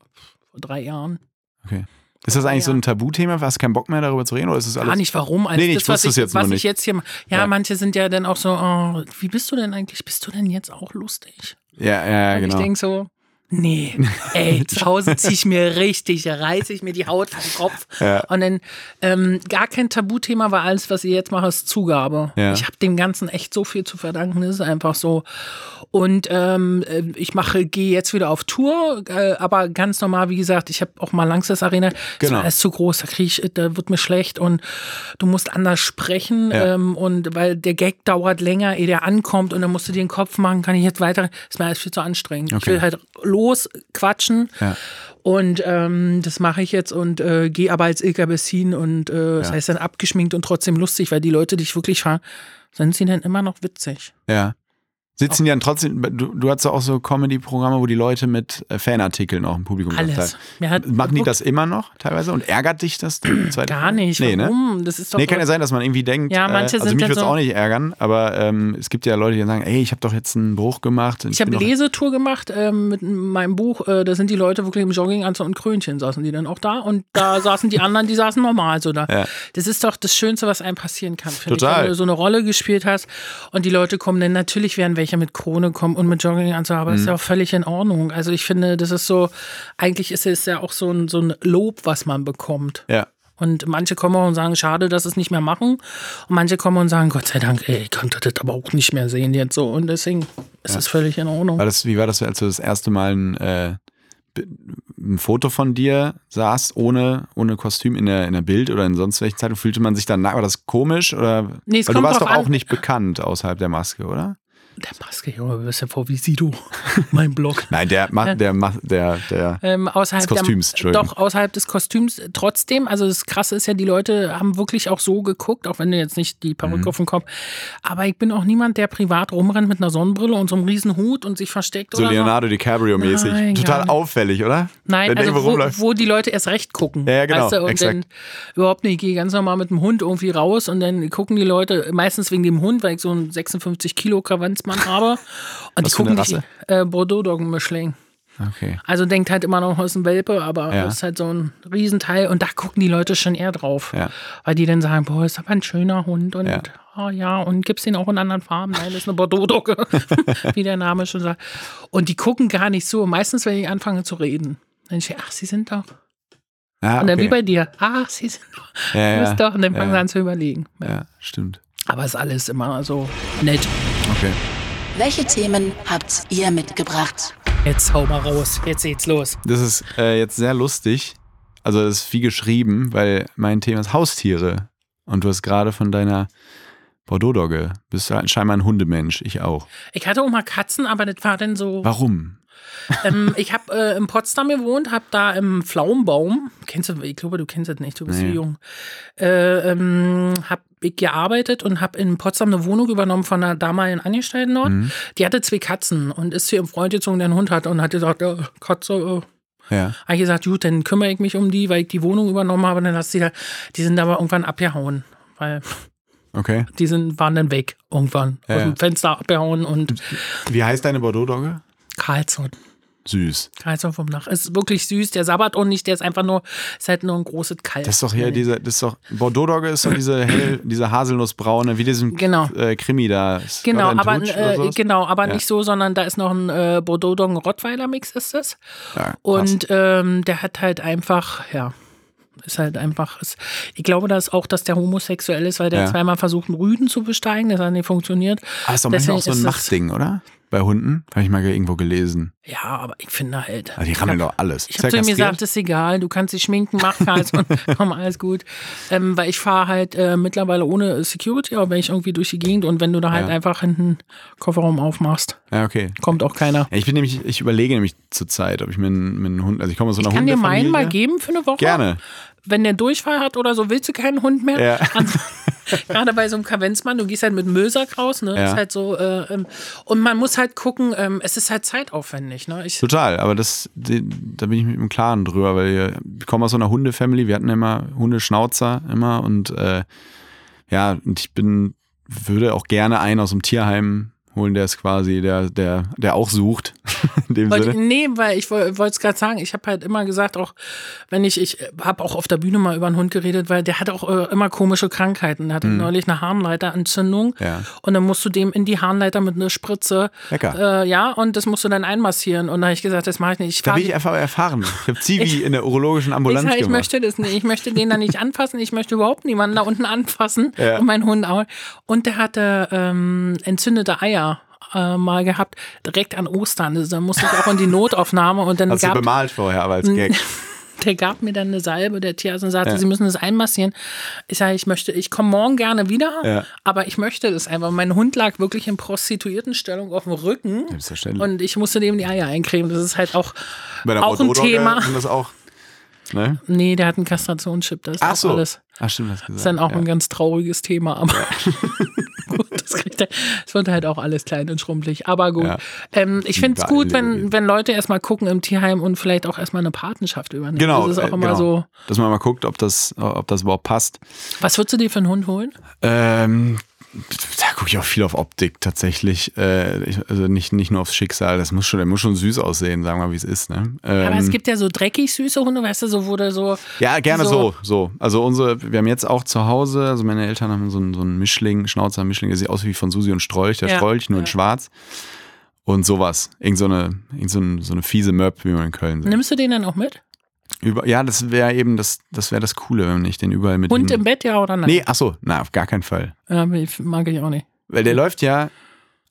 Speaker 2: vor drei Jahren.
Speaker 3: Okay. Ist das eigentlich so ein Tabuthema? Hast du keinen Bock mehr darüber zu reden? Oder ist das alles?
Speaker 2: Gar nicht, warum? Also
Speaker 3: Nee, nee,
Speaker 2: das,
Speaker 3: ich wusste es jetzt
Speaker 2: was
Speaker 3: nur
Speaker 2: ich
Speaker 3: nicht.
Speaker 2: jetzt hier, ja,
Speaker 3: Ja.
Speaker 2: manche sind ja dann auch so, oh, wie bist du denn eigentlich? Bist du denn jetzt auch lustig?
Speaker 3: Ja, ja, ja,
Speaker 2: Und
Speaker 3: genau.
Speaker 2: ich denke so, nee, <laughs> ey, zu Hause ziehe ich mir richtig, reiße ich mir die Haut vom Kopf.
Speaker 3: Ja.
Speaker 2: Und dann ähm, gar kein Tabuthema, weil alles, was ich jetzt mache, ist Zugabe.
Speaker 3: Ja.
Speaker 2: Ich habe dem Ganzen echt so viel zu verdanken, das ist einfach so. Und ähm, äh, ich mache, gehe jetzt wieder auf Tour, äh, aber ganz normal, wie gesagt, ich habe auch mal Langsess Arena. Das
Speaker 3: Genau.
Speaker 2: war alles zu groß, da krieg ich, da wird mir schlecht und du musst anders sprechen
Speaker 3: Ja.
Speaker 2: ähm, und weil der Gag dauert länger, ehe der ankommt und dann musst du dir den Kopf machen, kann ich jetzt weiter, ist mir alles viel zu anstrengend. Ich
Speaker 3: Okay.
Speaker 2: will halt los quatschen
Speaker 3: Ja.
Speaker 2: und ähm, das mache ich jetzt und äh, gehe aber als Ilka Bessin und äh, das
Speaker 3: Ja.
Speaker 2: heißt dann abgeschminkt und trotzdem lustig, weil die Leute dich wirklich fragen, sind sie denn immer noch witzig?
Speaker 3: Ja. Sitzen die dann trotzdem, du, du hast doch auch so Comedy-Programme, wo die Leute mit äh, Fanartikeln auch im Publikum
Speaker 2: Alles.
Speaker 3: Machen die das immer noch teilweise und ärgert dich das? <clears throat>
Speaker 2: Gar nicht.
Speaker 3: Nee, ne?
Speaker 2: Warum? Das ist doch
Speaker 3: Nee, kann ja sein, dass man irgendwie denkt,
Speaker 2: Ja, manche
Speaker 3: äh, also
Speaker 2: sind
Speaker 3: mich
Speaker 2: ja
Speaker 3: würde es
Speaker 2: so-
Speaker 3: auch nicht ärgern, aber ähm, es gibt ja Leute, die sagen, ey, ich habe doch jetzt einen Bruch gemacht.
Speaker 2: Ich habe
Speaker 3: bin doch-
Speaker 2: Lesetour gemacht ähm, mit meinem Buch. Äh, da sind die Leute wirklich im Jogginganzug und Krönchen saßen die dann auch da. Und da <laughs> saßen die anderen, die saßen normal so da.
Speaker 3: Ja.
Speaker 2: Das ist doch das Schönste, was einem passieren kann. finde Ich,
Speaker 3: Total.
Speaker 2: wenn du so eine Rolle gespielt hast und die Leute kommen, dann natürlich werden welche mit Krone kommen und mit Jogginganzug, aber
Speaker 3: Mhm.
Speaker 2: ist ja auch völlig in Ordnung. Also ich finde, das ist so, eigentlich ist es ja auch so ein, so ein Lob, was man bekommt.
Speaker 3: Ja.
Speaker 2: Und manche kommen auch und sagen, schade, dass sie es nicht mehr machen. Und manche kommen und sagen, Gott sei Dank, ey, ich konnte das aber auch nicht mehr sehen jetzt so. Und deswegen ist es völlig in Ordnung.
Speaker 3: War das, wie war das, als du das erste Mal ein, äh, ein Foto von dir sahst, ohne, ohne Kostüm in der, in der Bild oder in sonst welchen Zeitung? Fühlte man sich dann, war das komisch? Oder?
Speaker 2: Nee, es
Speaker 3: Weil du
Speaker 2: kommt
Speaker 3: warst
Speaker 2: drauf
Speaker 3: doch auch
Speaker 2: an.
Speaker 3: nicht bekannt außerhalb der Maske, oder?
Speaker 2: Der Maske, Junge, du bist ja vor wie Sido, <laughs> mein Blog.
Speaker 3: Nein, der, Ma der, Ma der, der,
Speaker 2: Ähm, außerhalb
Speaker 3: Des Kostüms,
Speaker 2: der. Doch, außerhalb des Kostüms. Trotzdem, also das Krasse ist ja, die Leute haben wirklich auch so geguckt, auch wenn du jetzt nicht die Perücke
Speaker 3: Mhm.
Speaker 2: auf dem Kopf. Aber ich bin auch niemand, der privat rumrennt mit einer Sonnenbrille und so einem riesen Hut und sich versteckt
Speaker 3: so Leonardo DiCaprio-mäßig.
Speaker 2: Nein, gar
Speaker 3: Total auffällig, oder?
Speaker 2: Nein, also wo, wo die Leute erst recht gucken.
Speaker 3: Ja, ja, genau,
Speaker 2: Weißt du? Und
Speaker 3: exakt.
Speaker 2: dann überhaupt nicht, ich gehe ganz normal mit dem Hund irgendwie raus und dann gucken die Leute, meistens wegen dem Hund, weil ich so einen 56 Kilo Krawanzmann habe. Und
Speaker 3: Was
Speaker 2: die gucken dich, äh, Bordeaux-Doggen-Mischling.
Speaker 3: Okay.
Speaker 2: Also denkt halt immer noch, es ist ein Welpe, aber
Speaker 3: Ja.
Speaker 2: es ist halt so ein Riesenteil und da gucken die Leute schon eher drauf.
Speaker 3: Ja.
Speaker 2: Weil die dann sagen, boah, ist aber ein schöner Hund und
Speaker 3: Ja.
Speaker 2: ja, ja und gibt's den auch in anderen Farben? Nein, das ist eine Bordeaux-Dogge, <laughs> wie der Name schon sagt. Und die gucken gar nicht so. Meistens, wenn ich anfange zu reden, dann ich, ach, sie sind doch.
Speaker 3: Ah,
Speaker 2: Und dann
Speaker 3: okay.
Speaker 2: wie bei dir, ach, sie sind doch.
Speaker 3: ja,
Speaker 2: Du bist doch. Und dann fangen sie an zu überlegen. Ja.
Speaker 3: ja, stimmt.
Speaker 2: Aber ist alles immer so nett.
Speaker 3: Okay.
Speaker 1: Welche Themen habt ihr mitgebracht?
Speaker 2: Jetzt hau mal raus. Jetzt geht's los.
Speaker 3: Das ist äh, jetzt sehr lustig. Also, das ist wie geschrieben, weil mein Thema ist Haustiere. Und du hast gerade von deiner Bordeaux-Dogge. Bist du scheinbar ein Hundemensch. Ich auch.
Speaker 2: Ich hatte auch mal Katzen, aber das war dann so.
Speaker 3: Warum?
Speaker 2: ähm, ich habe äh, in Potsdam gewohnt, habe da im Pflaumenbaum, kennst du, ich glaube, du kennst das nicht, du bist
Speaker 3: Nee.
Speaker 2: zu jung, äh, ähm, habe gearbeitet und habe in Potsdam eine Wohnung übernommen von einer damaligen Angestellten dort.
Speaker 3: Mhm.
Speaker 2: Die hatte zwei Katzen und ist zu ihrem Freund gezogen, der einen Hund hat und hat gesagt, ja, Katze, äh,
Speaker 3: Ja.
Speaker 2: habe ich gesagt, gut, dann kümmere ich mich um die, weil ich die Wohnung übernommen habe. Und dann hast du die da, die sind aber irgendwann abgehauen, weil
Speaker 3: Okay.
Speaker 2: die sind, waren dann weg irgendwann.
Speaker 3: Ja,
Speaker 2: aus dem Fenster abgehauen und
Speaker 3: Wie heißt deine Bordeaux-Dogge?
Speaker 2: Karlsson.
Speaker 3: Süß.
Speaker 2: Karlsson vom Dach. Ist wirklich süß. Der sabbert auch nicht, der ist einfach nur, ist halt nur ein großes Kalb.
Speaker 3: Das ist doch hier diese, das ist doch, Bordeaux-Dogge ist doch diese hell, <clears throat> diese haselnussbraune, wie diesem
Speaker 2: Genau.
Speaker 3: äh, Krimi da. Ist
Speaker 2: Genau, aber, äh, genau, aber
Speaker 3: Ja.
Speaker 2: nicht so, sondern da ist noch ein äh, Bordeaux-Doggen Rottweiler-Mix ist es.
Speaker 3: Ja.
Speaker 2: Und ähm, der hat halt einfach, ja, Ist halt einfach. Ist, ich glaube, dass auch, dass der homosexuell ist, weil der
Speaker 3: Ja.
Speaker 2: zweimal versucht, einen Rüden zu besteigen. Das hat nicht funktioniert.
Speaker 3: Aber ist doch manchmal
Speaker 2: Deswegen
Speaker 3: auch so ein
Speaker 2: das-
Speaker 3: Machtding, oder? Bei Hunden? Habe ich mal irgendwo gelesen.
Speaker 2: Ja, aber ich finde halt.
Speaker 3: Also die rammeln doch alles.
Speaker 2: Ich habe zu ihm gesagt, ist egal, du kannst dich schminken, mach alles und <laughs> komm, alles gut. Ähm, weil ich fahre halt äh, mittlerweile ohne Security, aber wenn ich irgendwie durch die Gegend und wenn du da halt
Speaker 3: Ja.
Speaker 2: einfach hinten Kofferraum aufmachst,
Speaker 3: Ja, okay.
Speaker 2: kommt auch keiner.
Speaker 3: Ja, ich bin nämlich, ich überlege nämlich zur Zeit, ob ich mir einen, Hund, also ich komme aus so einer
Speaker 2: Ich kann dir meinen mal geben für eine Woche.
Speaker 3: Gerne.
Speaker 2: Wenn der Durchfall hat oder so, willst du keinen Hund mehr?
Speaker 3: Ja. <laughs>
Speaker 2: Gerade bei so einem Kavenzmann, du gehst halt mit Mösack raus, ne?
Speaker 3: Ja.
Speaker 2: Ist halt so, äh, ähm, und man muss halt gucken, ähm, es ist halt zeitaufwendig, ne? Ich,
Speaker 3: Total, aber das, die, da bin ich mit dem Klaren drüber, weil wir- ich komme aus so einer Hundefamily, wir hatten immer Hundeschnauzer immer und äh, ja, und ich bin, würde auch gerne einen aus dem Tierheim holen, der ist quasi, der, der, der auch sucht. <laughs> In dem
Speaker 2: Wollte,
Speaker 3: Sinne.
Speaker 2: nee, weil ich wollte es gerade sagen, ich habe halt immer gesagt, auch wenn ich, ich habe auch auf der Bühne mal über einen Hund geredet, weil der hat auch äh, immer komische Krankheiten. Der hatte neulich eine Harnleiterentzündung.
Speaker 3: Ja.
Speaker 2: und dann musst du dem in die Harnleiter mit einer Spritze,
Speaker 3: Lecker.
Speaker 2: äh, ja, und das musst du dann einmassieren. Und da habe ich gesagt, das mache ich nicht. Ich
Speaker 3: Da bin ich einfach erfahren. Ich habe Zivi in der urologischen Ambulanz
Speaker 2: ich, sag, ich
Speaker 3: gemacht.
Speaker 2: möchte das nicht. Ich möchte den da nicht anfassen. Ich möchte überhaupt niemanden da unten anfassen.
Speaker 3: Ja.
Speaker 2: Und mein Hund auch. Und der hatte ähm, entzündete Eier äh, mal gehabt, direkt an Ostern. Also, da musste ich auch in die Notaufnahme und dann
Speaker 3: Hast du
Speaker 2: gab
Speaker 3: bemalt vorher, aber als Gag. <laughs>
Speaker 2: der gab mir dann eine Salbe, der Tierarzt, und sagte, Sie müssen das einmassieren. Ich sage, ich möchte, ich komme morgen gerne wieder,
Speaker 3: Ja.
Speaker 2: aber ich möchte das einfach. Mein Hund lag wirklich in Prostituiertenstellung auf dem Rücken
Speaker 3: Selbstverständlich.
Speaker 2: und ich musste dem die Eier eincremen. Das ist halt auch, auch ein
Speaker 3: Bordeaux-Dogge
Speaker 2: Thema.
Speaker 3: das auch. Ne?
Speaker 2: Nee, der hat einen Kastrationschip, das ist
Speaker 3: Ach
Speaker 2: auch
Speaker 3: so.
Speaker 2: alles.
Speaker 3: Ach, stimmt, das gesagt.
Speaker 2: ist dann auch
Speaker 3: ja.
Speaker 2: ein ganz trauriges Thema, aber <laughs> gut, das, kriegt das wird halt auch alles klein und schrumpelig. Aber gut.
Speaker 3: Ja.
Speaker 2: Ähm, ich finde es gut, wenn, wenn Leute erstmal gucken im Tierheim und vielleicht auch erstmal eine Patenschaft übernehmen.
Speaker 3: Genau,
Speaker 2: Das ist auch
Speaker 3: äh,
Speaker 2: immer
Speaker 3: genau.
Speaker 2: so.
Speaker 3: Dass man mal guckt, ob das, ob das überhaupt passt.
Speaker 2: Was würdest du dir für einen Hund holen?
Speaker 3: Ähm, da gucke ich auch viel auf Optik tatsächlich. Äh, also nicht, nicht nur aufs Schicksal. Das muss schon, der muss schon süß aussehen, sagen wir mal, wie es ist. Ne? Ähm,
Speaker 2: Aber es gibt ja so dreckig süße Hunde, weißt du, so wo der so.
Speaker 3: ja, gerne
Speaker 2: so-
Speaker 3: so. so. Also unsere, wir haben jetzt auch zu Hause, also meine Eltern haben so einen, so einen Mischling, Schnauzer Mischling, der sieht aus wie von Susi und Strolch, der
Speaker 2: Ja,
Speaker 3: Strolch, nur in
Speaker 2: ja.
Speaker 3: schwarz. Und sowas. Irgend so eine, irgend so, eine, so eine fiese Möb, wie man in Köln sagt.
Speaker 2: Nimmst du den dann auch mit?
Speaker 3: Über, ja, das wäre eben das, das wäre das Coole, wenn ich den überall mit
Speaker 2: Hund im Bett, ja oder nein?
Speaker 3: Nee, ach so, na, auf gar keinen Fall.
Speaker 2: Ja, mag ich auch nicht.
Speaker 3: Weil der läuft ja,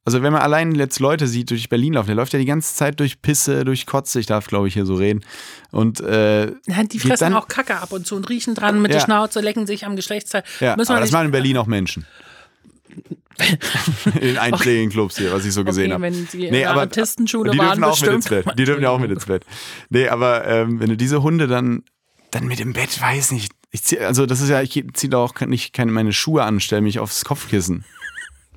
Speaker 3: also wenn man allein jetzt Leute sieht durch Berlin laufen, der läuft ja die ganze Zeit durch Pisse, durch Kotze, ich darf glaube ich hier so reden. Und äh,
Speaker 2: Ja, die fressen
Speaker 3: dann-
Speaker 2: auch Kacke ab und zu und riechen dran mit der
Speaker 3: Ja.
Speaker 2: Schnauze, lecken sich am Geschlechtsteil.
Speaker 3: ja,
Speaker 2: Müssen
Speaker 3: aber das machen in Berlin auch Menschen. <laughs> in einschlägigen Clubs hier, was ich so gesehen
Speaker 2: okay,
Speaker 3: habe.
Speaker 2: wenn in
Speaker 3: Nee, aber
Speaker 2: Artistenschule
Speaker 3: die
Speaker 2: waren,
Speaker 3: dürfen auch mit ins
Speaker 2: bestimmt.
Speaker 3: Bett. Die dürfen ja auch mit ins Bett. Nee, aber ähm, wenn du diese Hunde dann, dann mit im Bett, weiß nicht. Ich zieh, also das ist ja, ich ziehe da auch nicht keine meine Schuhe an, stelle mich aufs Kopfkissen.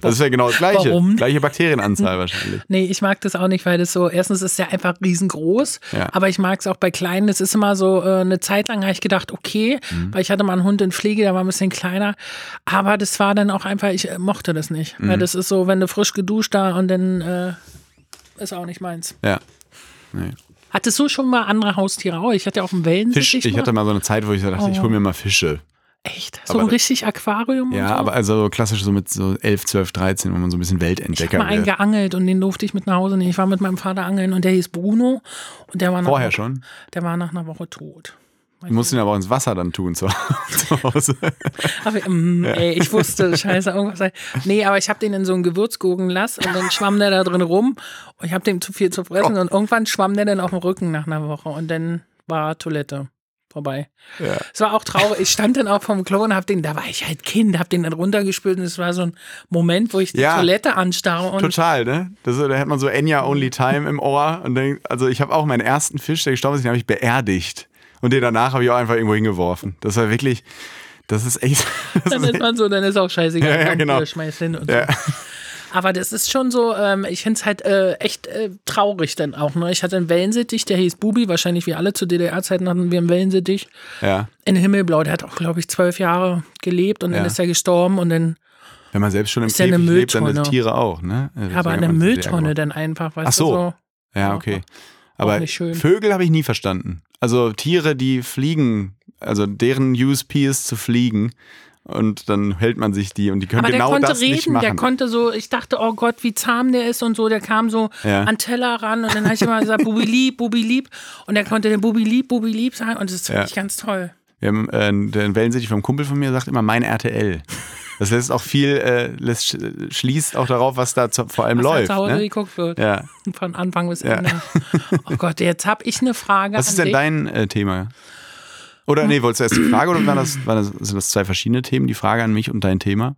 Speaker 3: Das ist ja genau das Gleiche.
Speaker 2: Warum?
Speaker 3: Gleiche Bakterienanzahl wahrscheinlich. <laughs>
Speaker 2: Nee, ich mag das auch nicht, weil das so, erstens ist der einfach riesengroß,
Speaker 3: Ja.
Speaker 2: aber ich mag es auch bei Kleinen. Das ist immer so, äh, eine Zeit lang habe ich gedacht, okay,
Speaker 3: Mhm.
Speaker 2: weil ich hatte mal einen Hund in Pflege, der war ein bisschen kleiner, aber das war dann auch einfach, ich äh, mochte das nicht.
Speaker 3: Mhm.
Speaker 2: Weil das ist so, wenn du frisch geduscht da und dann äh, ist auch nicht meins.
Speaker 3: Ja. Nee.
Speaker 2: Hattest du schon mal andere Haustiere auch? Ich hatte ja auf dem Wellensittich
Speaker 3: Fisch, ich hatte mal so eine Zeit, wo ich so dachte, ich hole mir mal Fische.
Speaker 2: Echt? So
Speaker 3: Aber
Speaker 2: ein richtig Aquarium
Speaker 3: Ja,
Speaker 2: so?
Speaker 3: aber also klassisch so mit so 11, 12, 13, wo man so ein bisschen
Speaker 2: Ich habe
Speaker 3: Weltentdecker
Speaker 2: mal einen
Speaker 3: wird.
Speaker 2: geangelt und den durfte ich mit nach Hause nehmen. Ich war mit meinem Vater angeln und der hieß Bruno und der war nach,
Speaker 3: Vorher schon.
Speaker 2: Der war nach einer Woche tot.
Speaker 3: Du musst ihn aber ins Wasser dann tun zu, <laughs> zu Hause.
Speaker 2: Aber, mm, ey, ich wusste, scheiße, irgendwas. Nee, aber ich habe den in so einen Gewürzgurken lassen und dann schwamm der da drin rum und ich habe dem zu viel zu fressen und irgendwann schwamm der dann auf dem Rücken nach einer Woche und dann war Toilette vorbei.
Speaker 3: Ja.
Speaker 2: Es war auch traurig. Ich stand dann auch vom Klo und hab den, da war ich halt Kind, hab den dann runtergespült und es war so ein Moment, wo ich die
Speaker 3: Ja.
Speaker 2: Toilette anstarre und
Speaker 3: Total, ne? Das, da hat man so Enya Only Time im Ohr. Und dann, also ich habe auch meinen ersten Fisch, der gestorben ist, den habe ich beerdigt. Und den danach habe ich auch einfach irgendwo hingeworfen. Das war wirklich, das ist echt. <laughs> Das
Speaker 2: dann
Speaker 3: ist
Speaker 2: man so, dann ist auch scheißegal.
Speaker 3: Ja, ja,
Speaker 2: komm,
Speaker 3: genau.
Speaker 2: Schmeiß hin und
Speaker 3: Ja.
Speaker 2: so. Aber das ist schon so, ähm, ich finde es halt äh, echt äh, traurig dann auch. Ne? Ich hatte einen Wellensittich, der hieß Bubi, wahrscheinlich wie alle zu DDR-Zeiten hatten wir einen Wellensittich.
Speaker 3: ja.
Speaker 2: In Himmelblau, der hat auch, glaube ich, zwölf Jahre gelebt und dann
Speaker 3: Ja.
Speaker 2: ist er gestorben und dann,
Speaker 3: Wenn man selbst schon im
Speaker 2: ja
Speaker 3: Käfig lebt, dann sind Tiere auch, ne? Deswegen
Speaker 2: aber
Speaker 3: hat
Speaker 2: eine Mülltonne dann einfach, weißt
Speaker 3: Ach so.
Speaker 2: du so.
Speaker 3: Ja, okay. Aber. Vögel habe ich nie verstanden. Also Tiere, die fliegen, also deren USP ist zu fliegen. Und dann hält man sich die und die können
Speaker 2: Aber
Speaker 3: genau
Speaker 2: der konnte
Speaker 3: das nicht
Speaker 2: reden,
Speaker 3: machen.
Speaker 2: der konnte so, ich dachte, oh Gott, wie zahm der ist und so, der kam so
Speaker 3: Ja.
Speaker 2: an Teller ran und dann habe ich immer gesagt, <laughs> Bubi lieb, Bubi lieb und der konnte den Bubi lieb, Bubi lieb sagen und das finde
Speaker 3: Ja.
Speaker 2: ich ganz toll.
Speaker 3: Wir haben, äh, der Wellensittich vom Kumpel von mir sagt immer mein RTL. Das lässt auch viel, äh, lässt, schließt auch darauf, was da zu, vor allem
Speaker 2: was
Speaker 3: läuft.
Speaker 2: da zu Hause
Speaker 3: ne?
Speaker 2: geguckt wird.
Speaker 3: Ja.
Speaker 2: Von Anfang bis
Speaker 3: Ja.
Speaker 2: Ende. Oh Gott, jetzt habe ich eine Frage
Speaker 3: Was ist denn
Speaker 2: dich.
Speaker 3: dein äh, Thema? Oder nee, wolltest du erst die Frage oder waren das, waren das, sind das zwei verschiedene Themen, die Frage an mich und dein Thema?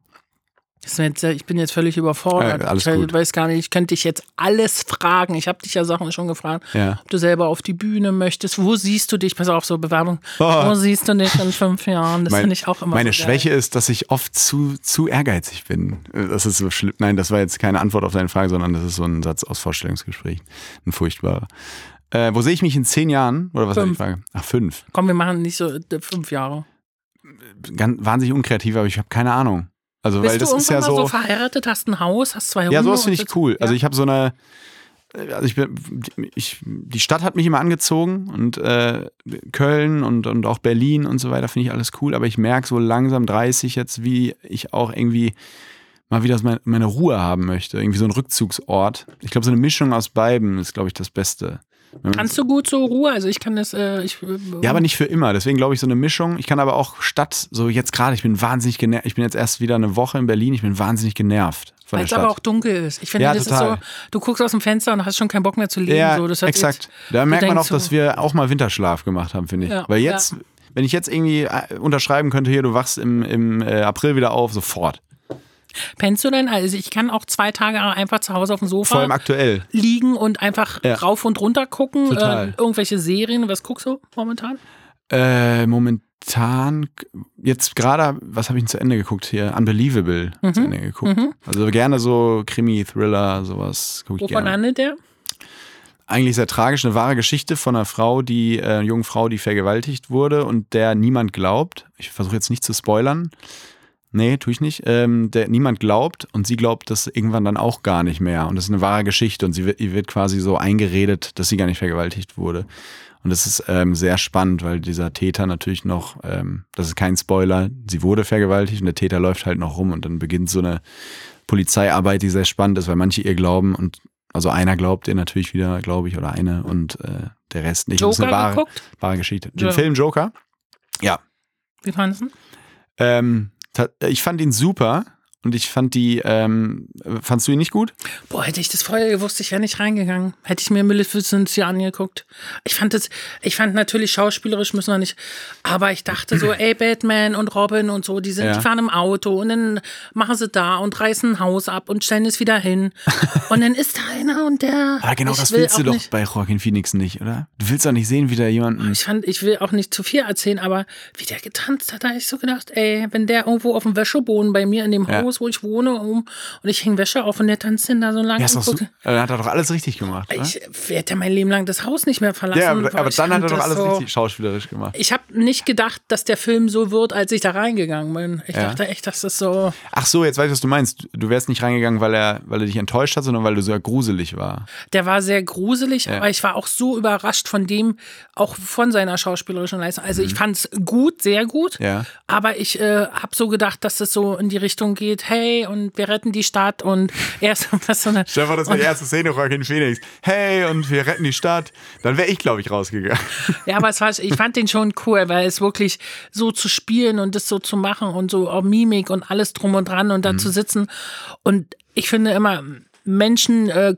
Speaker 2: Jetzt, äh, ich bin jetzt völlig überfordert.
Speaker 3: Alles
Speaker 2: ich
Speaker 3: gut.
Speaker 2: weiß gar nicht, ich könnte dich jetzt alles fragen. Ich habe dich ja Sachen schon gefragt,
Speaker 3: Ja.
Speaker 2: ob du selber auf die Bühne möchtest. Wo siehst du dich? Pass auf, so Bewerbung.
Speaker 3: Oh.
Speaker 2: Wo siehst du dich in fünf Jahren? Das finde ich auch immer
Speaker 3: Meine
Speaker 2: so.
Speaker 3: Schwäche ist, dass ich oft zu, zu ehrgeizig bin. Äh, Das ist so schlimm. Nein, das war jetzt keine Antwort auf deine Frage, sondern das ist so ein Satz aus Vorstellungsgespräch. Ein furchtbarer. Äh, wo sehe ich mich in zehn Jahren? Oder was war die
Speaker 2: Fünf.
Speaker 3: Frage? Ach, fünf.
Speaker 2: Komm, wir machen nicht so äh, fünf Jahre.
Speaker 3: Ganz, wahnsinnig unkreativ, aber ich habe keine Ahnung. Also,
Speaker 2: Bist
Speaker 3: weil das
Speaker 2: du
Speaker 3: ist
Speaker 2: irgendwann
Speaker 3: ja
Speaker 2: mal so
Speaker 3: so.
Speaker 2: verheiratet, hast ein Haus, hast zwei Hunde?
Speaker 3: Ja, sowas finde ich cool. Also
Speaker 2: Ja.
Speaker 3: ich habe so eine, also ich bin, ich, die Stadt hat mich immer angezogen und äh, Köln und, und auch Berlin und so weiter finde ich alles cool, aber ich merke so langsam 30 jetzt, wie ich auch irgendwie mal wieder meine, meine Ruhe haben möchte. Irgendwie so ein Rückzugsort. Ich glaube, so eine Mischung aus beiden ist, glaube ich, das Beste.
Speaker 2: Kannst du gut so Ruhe? Also ich kann das, äh, ich, äh,
Speaker 3: ja, aber nicht für immer. Deswegen glaube ich so eine Mischung. Ich kann aber auch Stadt, so jetzt gerade, ich bin wahnsinnig genervt. Ich bin jetzt erst wieder eine Woche in Berlin. Ich bin wahnsinnig genervt
Speaker 2: weil es aber auch dunkel ist. Ich finde,
Speaker 3: Ja,
Speaker 2: das
Speaker 3: total.
Speaker 2: ist so, du guckst aus dem Fenster und hast schon keinen Bock mehr zu leben.
Speaker 3: Ja,
Speaker 2: so. das
Speaker 3: exakt.
Speaker 2: Jetzt,
Speaker 3: Da merkt man auch, dass wir auch mal Winterschlaf gemacht haben, finde ich.
Speaker 2: Ja,
Speaker 3: Weil jetzt,
Speaker 2: ja.
Speaker 3: wenn ich jetzt irgendwie äh, unterschreiben könnte, hier, du wachst im, im äh, April wieder auf, sofort.
Speaker 2: Pennst du denn? Also ich kann auch zwei Tage einfach zu Hause auf dem Sofa
Speaker 3: Vor allem aktuell.
Speaker 2: liegen und einfach
Speaker 3: Ja.
Speaker 2: rauf und runter gucken.
Speaker 3: Total.
Speaker 2: Äh, irgendwelche Serien. Was guckst du momentan?
Speaker 3: Äh, momentan, jetzt gerade, was habe ich denn zu Ende geguckt hier? Unbelievable
Speaker 2: Mhm.
Speaker 3: zu Ende geguckt. Also gerne so Krimi, Thriller, sowas gucke ich
Speaker 2: Wovon
Speaker 3: gerne.
Speaker 2: handelt der?
Speaker 3: Eigentlich sehr tragisch, eine wahre Geschichte von einer Frau, die, äh, einer jungen Frau, die vergewaltigt wurde und der niemand glaubt. Ich versuche jetzt nicht zu spoilern. Nee, tue ich nicht. Ähm, der niemand glaubt und sie glaubt das irgendwann dann auch gar nicht mehr. Und das ist eine wahre Geschichte und sie wird, ihr wird quasi so eingeredet, dass sie gar nicht vergewaltigt wurde. Und das ist ähm, sehr spannend, weil dieser Täter natürlich noch, ähm, das ist kein Spoiler, sie wurde vergewaltigt und der Täter läuft halt noch rum und dann beginnt so eine Polizeiarbeit, die sehr spannend ist, weil manche ihr glauben und also einer glaubt ihr natürlich wieder, glaube ich, oder eine und äh, der Rest nicht. das ist eine
Speaker 2: Joker
Speaker 3: wahre, wahre Geschichte. Den. Film Joker? Ja.
Speaker 2: Wie fandest du?
Speaker 3: Ähm, ich fand ihn super und ich fand die, ähm, fandst du ihn nicht gut?
Speaker 2: Boah, hätte ich das vorher gewusst, ich wäre nicht reingegangen. Hätte ich mir Maleficent hier angeguckt. Ich fand das, ich fand natürlich schauspielerisch müssen wir nicht, aber ich dachte so, <clears throat> ey, Batman und Robin und so, die sind,
Speaker 3: Ja.
Speaker 2: die fahren im Auto und dann machen sie da und reißen ein Haus ab und stellen es wieder hin. und dann ist da einer und der. <laughs>
Speaker 3: Aber genau das
Speaker 2: will
Speaker 3: willst du doch
Speaker 2: Nicht,
Speaker 3: bei Joaquin Phoenix nicht, oder? Du willst doch nicht sehen, wie da jemanden.
Speaker 2: ich fand, ich will auch nicht zu viel erzählen, aber wie der getanzt hat, da hab ich so gedacht, ey, wenn der irgendwo auf dem Wäscheboden bei mir in dem
Speaker 3: Ja.
Speaker 2: Haus, wo ich wohne, um, und ich hänge Wäsche auf und der tanzt denn da so lange
Speaker 3: Ja, ist doch dann hat er doch alles richtig gemacht. oder?
Speaker 2: Ich werde ja mein Leben lang das Haus nicht mehr verlassen.
Speaker 3: ja, aber, aber dann hat er doch
Speaker 2: das
Speaker 3: alles
Speaker 2: so,
Speaker 3: richtig schauspielerisch gemacht.
Speaker 2: Ich habe nicht gedacht, dass der Film so wird, als ich da reingegangen bin. Ich
Speaker 3: Ja.
Speaker 2: dachte echt, dass das so.
Speaker 3: Ach so, jetzt weiß ich, was du meinst. Du wärst nicht reingegangen, weil er, weil er dich enttäuscht hat, sondern weil du so gruselig war.
Speaker 2: Der war sehr gruselig,
Speaker 3: Ja.
Speaker 2: aber ich war auch so überrascht von dem, auch von seiner schauspielerischen Leistung. Also ich fand es gut, sehr gut.
Speaker 3: Mhm. Ja.
Speaker 2: Aber ich äh, habe so gedacht, dass es so in die Richtung geht, hey, und wir retten die Stadt und er ist was so eine.
Speaker 3: Stefan, das war die erste Szene, Joaquin Phoenix. Hey, und wir retten die Stadt. Dann wäre ich, glaube ich, rausgegangen.
Speaker 2: Ja, aber es war, ich fand den schon cool, weil es wirklich so zu spielen und das so zu machen und so auch Mimik und alles drum und dran und da
Speaker 3: Mhm.
Speaker 2: zu sitzen. Und ich finde immer Menschen äh,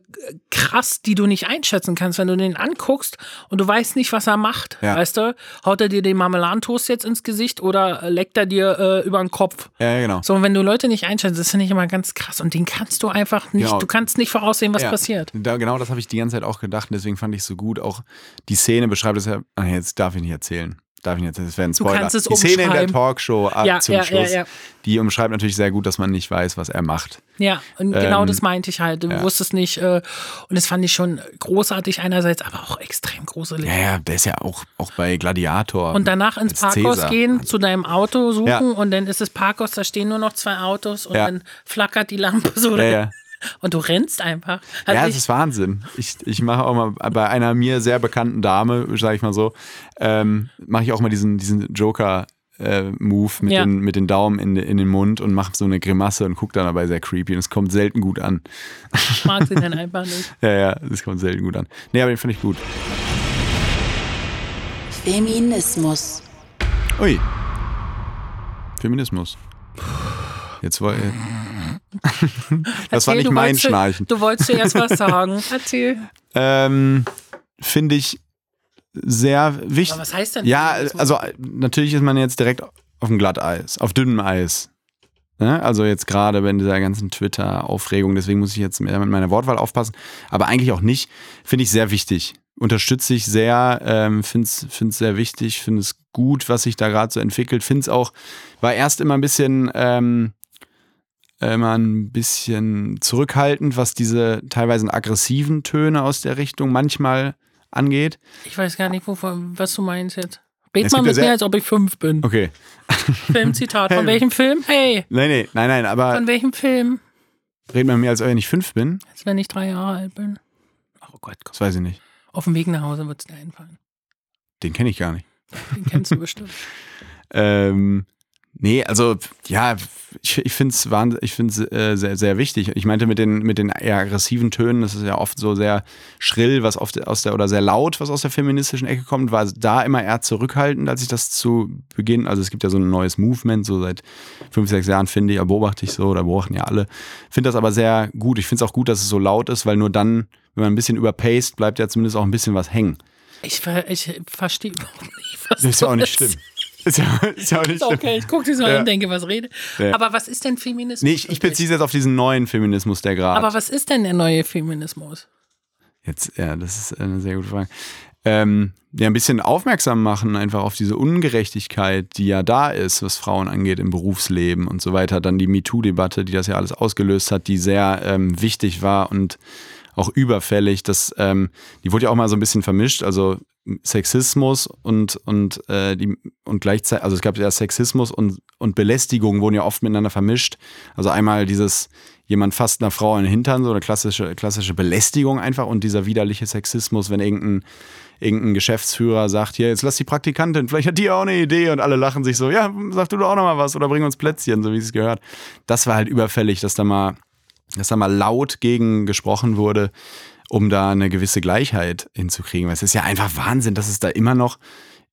Speaker 2: krass, die du nicht einschätzen kannst, wenn du den anguckst und du weißt nicht, was er macht.
Speaker 3: Ja.
Speaker 2: Weißt du, haut er dir den Marmeladentoast jetzt ins Gesicht oder leckt er dir äh, über den Kopf?
Speaker 3: Ja, genau.
Speaker 2: So, und wenn du Leute nicht einschätzt, das finde ich immer ganz krass. Und den kannst du einfach nicht,
Speaker 3: Genau.
Speaker 2: du kannst nicht voraussehen, was
Speaker 3: ja.
Speaker 2: passiert.
Speaker 3: Da, genau das habe ich die ganze Zeit auch gedacht. und Deswegen fand ich es so gut. Auch die Szene beschreibt es ja. Ach, jetzt darf ich nicht erzählen. Darf ich nicht. Das wäre ein Spoiler.
Speaker 2: es
Speaker 3: die Szene in der. Talkshow ab
Speaker 2: Ja,
Speaker 3: zum
Speaker 2: ja,
Speaker 3: Schluss,
Speaker 2: ja.
Speaker 3: die umschreibt natürlich sehr gut, dass man nicht weiß, was er macht.
Speaker 2: Ja, und genau
Speaker 3: Ähm,
Speaker 2: das meinte ich halt. Du wusstest nicht. Äh, und das fand ich schon großartig einerseits, aber auch extrem gruselig.
Speaker 3: Ja, ja, der ist ja auch, auch bei Gladiator.
Speaker 2: Und danach ins Parkhaus
Speaker 3: Cäsar.
Speaker 2: gehen, zu deinem Auto suchen und dann ist das Parkhaus, da stehen nur noch zwei Autos und dann flackert die Lampe so.
Speaker 3: Ja, ja.
Speaker 2: Und du rennst einfach. Also
Speaker 3: ja,
Speaker 2: ich,
Speaker 3: das ist Wahnsinn. Ich, ich mache auch mal bei einer mir sehr bekannten Dame, sage ich mal so, ähm, mache ich auch mal diesen, diesen Joker. Äh, Move mit,
Speaker 2: Ja.
Speaker 3: den, mit den Daumen in, in den Mund und mache so eine Grimasse und guckt dann dabei sehr creepy und es kommt selten gut an.
Speaker 2: mag sie dann einfach nicht. <laughs>
Speaker 3: Ja, ja, das kommt selten gut an. Nee, aber den finde ich gut.
Speaker 1: Feminismus.
Speaker 3: Ui. Feminismus. Jetzt war. <laughs> das war
Speaker 2: Erzähl,
Speaker 3: nicht
Speaker 2: du
Speaker 3: mein
Speaker 2: wolltest-
Speaker 3: Schnarchen.
Speaker 2: Du wolltest zuerst was sagen. <laughs> Erzähl.
Speaker 3: Ähm, Finde ich sehr wichtig.
Speaker 2: Aber was heißt denn
Speaker 3: Ja, also äh, natürlich ist man jetzt direkt auf dem Glatteis, auf dünnem Eis. Ne? Also jetzt gerade bei dieser ganzen Twitter-Aufregung, deswegen muss ich jetzt mehr mit meiner Wortwahl aufpassen. Aber eigentlich auch nicht, finde ich sehr wichtig. Unterstütze ich sehr, ähm, finde es sehr wichtig, finde es gut, was sich da gerade so entwickelt. Finde es auch, war erst immer ein bisschen, ähm, immer ein bisschen zurückhaltend, was diese teilweise aggressiven Töne aus der Richtung manchmal angeht.
Speaker 2: Ich weiß gar nicht, wovon, was du meinst jetzt. Red mal mit mir, als ob ich fünf bin.
Speaker 3: Okay.
Speaker 2: Filmzitat. Von <laughs> welchem Film? Hey,
Speaker 3: Nein, nee, nein, nein, aber
Speaker 2: von welchem Film?
Speaker 3: reden wir mit mir, als wenn ich fünf bin.
Speaker 2: Als wenn ich drei Jahre alt bin. Oh Gott, komm.
Speaker 3: Das weiß ich nicht.
Speaker 2: auf dem Weg nach Hause wird es dir einfallen.
Speaker 3: Den kenne ich gar nicht.
Speaker 2: Den kennst du bestimmt. <laughs>
Speaker 3: Ähm, nee, also ja, ich, ich finde es ich find's, äh, sehr, sehr wichtig. Ich meinte mit den, mit den eher aggressiven Tönen, das ist ja oft so sehr schrill, was oft aus der, oder sehr laut, was aus der feministischen Ecke kommt, war da immer eher zurückhaltend, als ich das zu Beginn, also es gibt ja so ein neues Movement, so seit fünf, sechs Jahren finde ich, beobachte ich so, oder beobachten ja alle. Finde das aber sehr gut. Ich finde es auch gut, dass es so laut ist, weil nur dann, wenn man ein bisschen überpaced, bleibt ja zumindest auch ein bisschen was hängen.
Speaker 2: Ich, ver ich verstehe überhaupt nicht, was
Speaker 3: Das ist ja auch nicht schlimm. Ist ja, ist ja auch nicht
Speaker 2: Ist
Speaker 3: schlimm.
Speaker 2: Okay, ich gucke so an
Speaker 3: Ja.
Speaker 2: und denke, was rede.
Speaker 3: Ja.
Speaker 2: Aber was ist denn Feminismus?
Speaker 3: Nee, ich, ich beziehe es jetzt auf diesen neuen Feminismus, der gerade.
Speaker 2: Aber was ist denn der neue Feminismus?
Speaker 3: Jetzt, ja, das ist eine sehr gute Frage. Ähm, ja, ein bisschen aufmerksam machen einfach auf diese Ungerechtigkeit, die ja da ist, was Frauen angeht im Berufsleben und so weiter. Dann die MeToo-Debatte, die das ja alles ausgelöst hat, die sehr ähm, wichtig war und auch überfällig. Das, ähm, die wurde ja auch mal so ein bisschen vermischt. Also Sexismus und, und, äh, die, und gleichzeitig, also es gab ja Sexismus und, und Belästigung wurden ja oft miteinander vermischt. Also einmal dieses, jemand fasst einer Frau in den Hintern, so eine klassische, klassische Belästigung einfach und dieser widerliche Sexismus, wenn irgendein, irgendein Geschäftsführer sagt, hier, jetzt lass die Praktikantin, vielleicht hat die auch eine Idee und alle lachen sich so, ja, sag du doch auch noch mal was oder bring uns Plätzchen, so wie es gehört. Das war halt überfällig, dass da mal, dass da mal laut gegen gesprochen wurde, um da eine gewisse Gleichheit hinzukriegen. Weil es ist ja einfach Wahnsinn, dass es da immer noch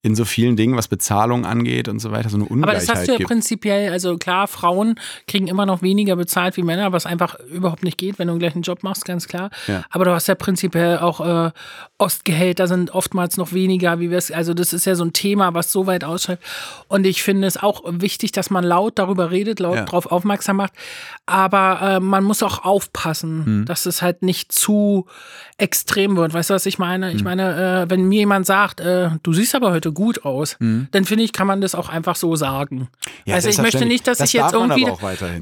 Speaker 3: in so vielen Dingen, was Bezahlung angeht und so weiter, so eine
Speaker 2: Aber
Speaker 3: Ungleichheit
Speaker 2: das hast du ja
Speaker 3: gibt.
Speaker 2: prinzipiell, also klar, Frauen kriegen immer noch weniger bezahlt wie Männer, was einfach überhaupt nicht geht, wenn du gleich einen Job machst, ganz klar.
Speaker 3: Ja.
Speaker 2: Aber du hast ja prinzipiell auch äh, Ostgehälter sind oftmals noch weniger, wie wir es, also das ist ja so ein Thema, was so weit ausschreibt. Und ich finde es auch wichtig, dass man laut darüber redet, laut
Speaker 3: Ja.
Speaker 2: darauf aufmerksam macht. Aber äh, man muss auch aufpassen,
Speaker 3: Mhm.
Speaker 2: dass es halt nicht zu extrem wird. Weißt du, was ich meine?
Speaker 3: Mhm.
Speaker 2: Ich meine, äh, wenn mir jemand sagt, äh, du siehst aber heute gut aus, dann finde ich, kann man das auch einfach so sagen.
Speaker 3: Mhm. Ja,
Speaker 2: also ich möchte nicht, dass
Speaker 3: Das
Speaker 2: ich jetzt irgendwie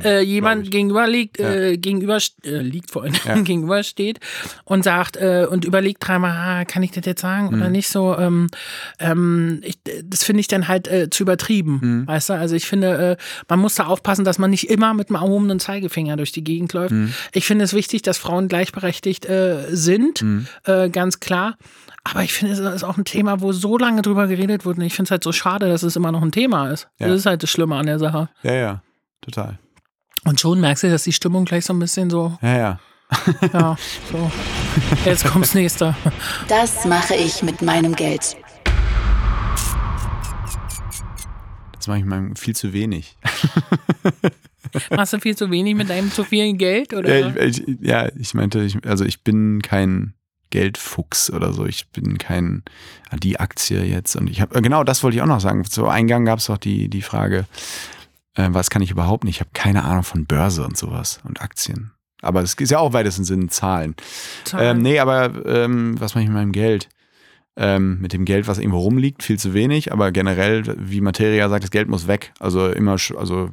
Speaker 2: äh, jemand gegenüber liegt, äh, gegenüber äh, liegt vor allem <laughs> gegenüber steht und sagt äh, und überlegt dreimal, ah, kann ich das jetzt sagen oder
Speaker 3: Mhm.
Speaker 2: nicht so. Ähm, ähm, ich, das finde ich dann halt äh, zu übertrieben,
Speaker 3: Mhm.
Speaker 2: weißt du? Also ich finde, äh, man muss da aufpassen, dass man nicht immer mit einem erhobenen Zeigefinger durch die Gegend läuft.
Speaker 3: Mhm.
Speaker 2: Ich finde es wichtig, dass Frauen gleichberechtigt sind,
Speaker 3: Mhm.
Speaker 2: ganz klar. Aber ich finde, es ist auch ein Thema, wo so lange drüber geredet wurde. Und ich finde es halt so schade, dass es immer noch ein Thema ist.
Speaker 3: Ja.
Speaker 2: Das ist halt das Schlimme an der Sache.
Speaker 3: Ja, ja, total.
Speaker 2: Und schon merkst du, dass die Stimmung gleich so ein bisschen so,
Speaker 3: Ja, ja. <laughs>
Speaker 2: ja, so. Jetzt kommt's nächste.
Speaker 1: Das mache ich mit meinem Geld.
Speaker 3: Das mache ich mal viel zu wenig. <laughs>
Speaker 2: Machst du viel zu wenig mit deinem zu viel Geld? Oder?
Speaker 3: Ja, ich, ich, ja, ich meinte, ich, also ich bin kein Geldfuchs oder so. Ich bin kein die Aktie jetzt. Und ich habe genau das wollte ich auch noch sagen. Zu Eingang gab es auch die, die Frage, äh, was kann ich überhaupt nicht? Ich habe keine Ahnung von Börse und sowas und Aktien. Aber es ist ja auch weitesten Sinne Zahlen.
Speaker 2: Zahlen.
Speaker 3: Ähm, nee, aber ähm, was mache ich mit meinem Geld? Ähm, mit dem Geld, was irgendwo rumliegt, viel zu wenig, aber generell, wie Materia sagt, das Geld muss weg. Also immer, also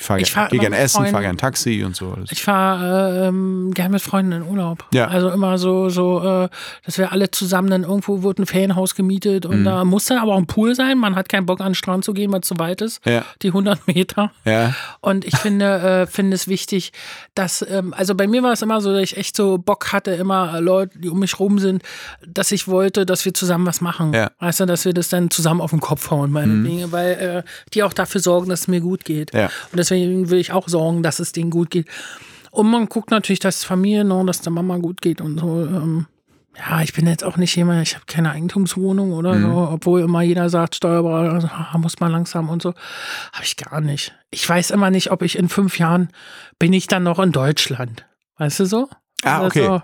Speaker 3: ich fahre
Speaker 2: fahr immer
Speaker 3: gerne essen, fahre gerne Taxi und so. alles.
Speaker 2: Ich fahre ähm, gern mit Freunden in Urlaub.
Speaker 3: Ja.
Speaker 2: Also immer so, so, äh, dass wir alle zusammen dann irgendwo wird ein Ferienhaus gemietet
Speaker 3: Mhm.
Speaker 2: und da muss dann aber auch ein Pool sein. Man hat keinen Bock an den Strand zu gehen, weil es zu weit ist.
Speaker 3: Ja.
Speaker 2: Die 100 Meter.
Speaker 3: Ja,
Speaker 2: Und ich finde, äh, finde es wichtig, dass, ähm, also bei mir war es immer so, dass ich echt so Bock hatte, immer äh, Leute, die um mich rum sind, dass ich wollte, dass wir zusammen was machen.
Speaker 3: Ja. Mhm.
Speaker 2: Weißt du, dass wir das dann zusammen auf den Kopf hauen, meine Dinge, weil äh, die auch dafür sorgen, dass es mir gut geht.
Speaker 3: Ja.
Speaker 2: Und deswegen will ich auch sorgen, dass es denen gut geht. Und man guckt natürlich, dass Familie, ne, dass der Mama gut geht und so. Ähm, ja, ich bin jetzt auch nicht jemand, ich habe keine Eigentumswohnung oder
Speaker 3: Mhm.
Speaker 2: so, obwohl immer jeder sagt, Steuerberater, also, ah, muss man langsam und so. Habe ich gar nicht. Ich weiß immer nicht, ob ich in fünf Jahren bin ich dann noch in Deutschland. Weißt du so?
Speaker 3: Ah, okay.
Speaker 2: Also,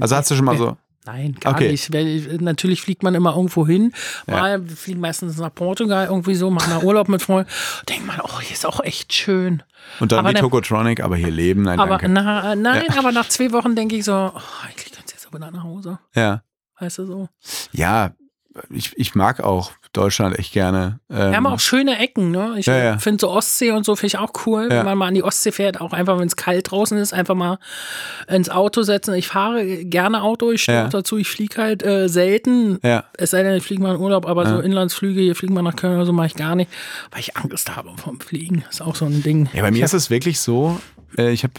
Speaker 3: Also hast du schon mal so.
Speaker 2: Nein, gar
Speaker 3: Okay.
Speaker 2: nicht. Weil, natürlich fliegt man immer irgendwo hin.
Speaker 3: Ja.
Speaker 2: Mal wir fliegen meistens nach Portugal irgendwie so, machen da Urlaub mit Freunden. Denkt man, oh, hier ist auch echt schön.
Speaker 3: Und dann
Speaker 2: Aber der-
Speaker 3: Tokotronic, aber hier leben, nein,
Speaker 2: Aber
Speaker 3: danke.
Speaker 2: na, nein, aber nach zwei Wochen denke ich so, oh, eigentlich kannst du jetzt aber nach Hause.
Speaker 3: Ja.
Speaker 2: Weißt du so?
Speaker 3: Ja, ich, ich mag auch Deutschland echt gerne. Ähm,
Speaker 2: Wir haben auch schöne Ecken, ne? Ich
Speaker 3: Ja, ja.
Speaker 2: finde so Ostsee und so finde ich auch cool,
Speaker 3: Ja.
Speaker 2: wenn man mal an die Ostsee fährt, auch einfach, wenn es kalt draußen ist, einfach mal ins Auto setzen. Ich fahre gerne Auto, ich stehe auch dazu, ich fliege halt äh, selten. Es sei denn, ich fliege mal in Urlaub, aber so. Inlandsflüge, hier fliegen wir nach Köln oder so, mache ich gar nicht, weil ich Angst habe vom Fliegen. Ist auch so ein Ding.
Speaker 3: Ja, bei mir ist es wirklich so, äh, ich habe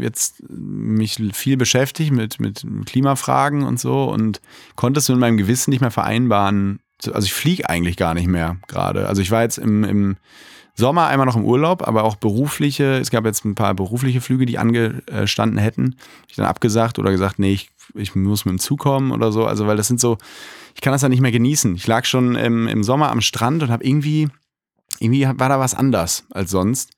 Speaker 3: jetzt mich viel beschäftigt mit, mit Klimafragen und so und konnte es mit meinem Gewissen nicht mehr vereinbaren. Also ich fliege eigentlich gar nicht mehr gerade. Also ich war jetzt im, im Sommer einmal noch im Urlaub, aber auch berufliche, es gab jetzt ein paar berufliche Flüge, die angestanden hätten. Ich dann abgesagt oder gesagt, nee, ich, ich muss mit dem Zug kommen oder so. Also weil das sind so, ich kann das dann nicht mehr genießen. Ich lag schon im, im Sommer am Strand und habe irgendwie, irgendwie war da was anders als sonst.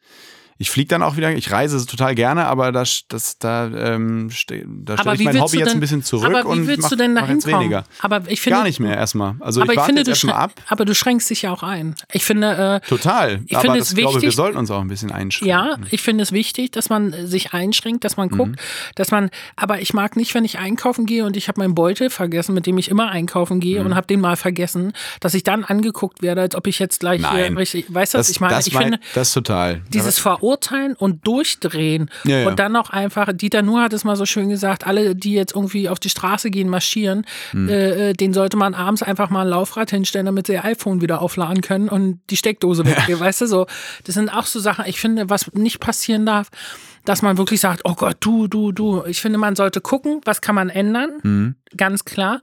Speaker 3: Ich fliege dann auch wieder, ich reise total gerne, aber das, das, da, ähm, ste da stelle ich mein Hobby
Speaker 2: du
Speaker 3: jetzt
Speaker 2: denn-
Speaker 3: ein bisschen zurück
Speaker 2: aber wie
Speaker 3: und
Speaker 2: willst
Speaker 3: mach,
Speaker 2: du denn da
Speaker 3: weniger.
Speaker 2: Aber ich finde,
Speaker 3: Gar nicht mehr erstmal. Also
Speaker 2: aber
Speaker 3: ich
Speaker 2: ich, finde,
Speaker 3: jetzt
Speaker 2: du
Speaker 3: ab.
Speaker 2: aber du schränkst dich ja auch ein. Ich finde, äh,
Speaker 3: Total.
Speaker 2: Ich
Speaker 3: aber
Speaker 2: finde es
Speaker 3: glaube, wir
Speaker 2: wichtig-
Speaker 3: sollten uns auch ein bisschen einschränken.
Speaker 2: Ja, ich finde es wichtig, dass man sich einschränkt, dass man
Speaker 3: Mhm.
Speaker 2: guckt, dass man, aber ich mag nicht, wenn ich einkaufen gehe und ich habe meinen Beutel vergessen, mit dem ich immer einkaufen gehe
Speaker 3: Mhm.
Speaker 2: und habe den mal vergessen, dass ich dann angeguckt werde, als ob ich jetzt gleich
Speaker 3: Nein.
Speaker 2: hier weißt du, was
Speaker 3: Das,
Speaker 2: ich meine?
Speaker 3: das,
Speaker 2: ich
Speaker 3: mein-
Speaker 2: finde,
Speaker 3: das total.
Speaker 2: dieses Verurteilen und Durchdrehen
Speaker 3: Ja, ja.
Speaker 2: und dann noch einfach, Dieter Nuhr hat es mal so schön gesagt, alle, die jetzt irgendwie auf die Straße gehen, marschieren,
Speaker 3: Hm.
Speaker 2: äh, den sollte man abends einfach mal ein Laufrad hinstellen, damit sie ihr iPhone wieder aufladen können und die Steckdose weggeht, weißt du, so. Das sind auch so Sachen, ich finde, was nicht passieren darf, dass man wirklich sagt, oh Gott, du, du, du. Ich finde, man sollte gucken, was kann man ändern,
Speaker 3: Hm.
Speaker 2: ganz klar.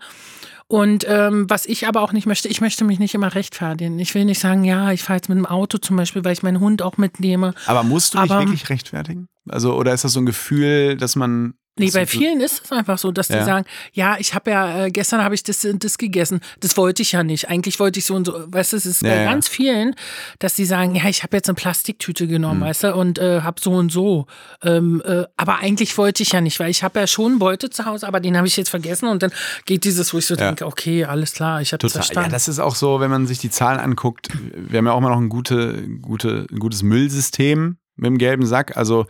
Speaker 2: Und ähm, was ich aber auch nicht möchte, ich möchte mich nicht immer rechtfertigen. Ich will nicht sagen, ja, ich fahre jetzt mit dem Auto zum Beispiel, weil ich meinen Hund auch mitnehme.
Speaker 3: aber musst du dich
Speaker 2: aber-
Speaker 3: wirklich rechtfertigen? Also, oder ist das so ein Gefühl, dass man.
Speaker 2: Nee, bei vielen ist es einfach so, dass die
Speaker 3: Ja.
Speaker 2: sagen, ja, ich habe ja, äh, gestern habe ich das und das gegessen. Das wollte ich ja nicht. Eigentlich wollte ich so und so. Weißt du, es ist
Speaker 3: Ja,
Speaker 2: bei
Speaker 3: ja.
Speaker 2: ganz vielen, dass die sagen, ja, ich habe jetzt eine Plastiktüte genommen,
Speaker 3: Hm.
Speaker 2: weißt du, und äh, habe so und so. Ähm, äh, aber eigentlich wollte ich ja nicht, weil ich habe ja schon einen Beutel zu Hause, aber den habe ich jetzt vergessen und dann geht dieses, wo ich so denke, okay, alles klar, ich habe das
Speaker 3: Total. Ja,
Speaker 2: verstanden.
Speaker 3: das ist auch so, wenn man sich die Zahlen anguckt. Wir haben ja auch immer noch ein, gute, gute, ein gutes Müllsystem mit dem gelben Sack. Also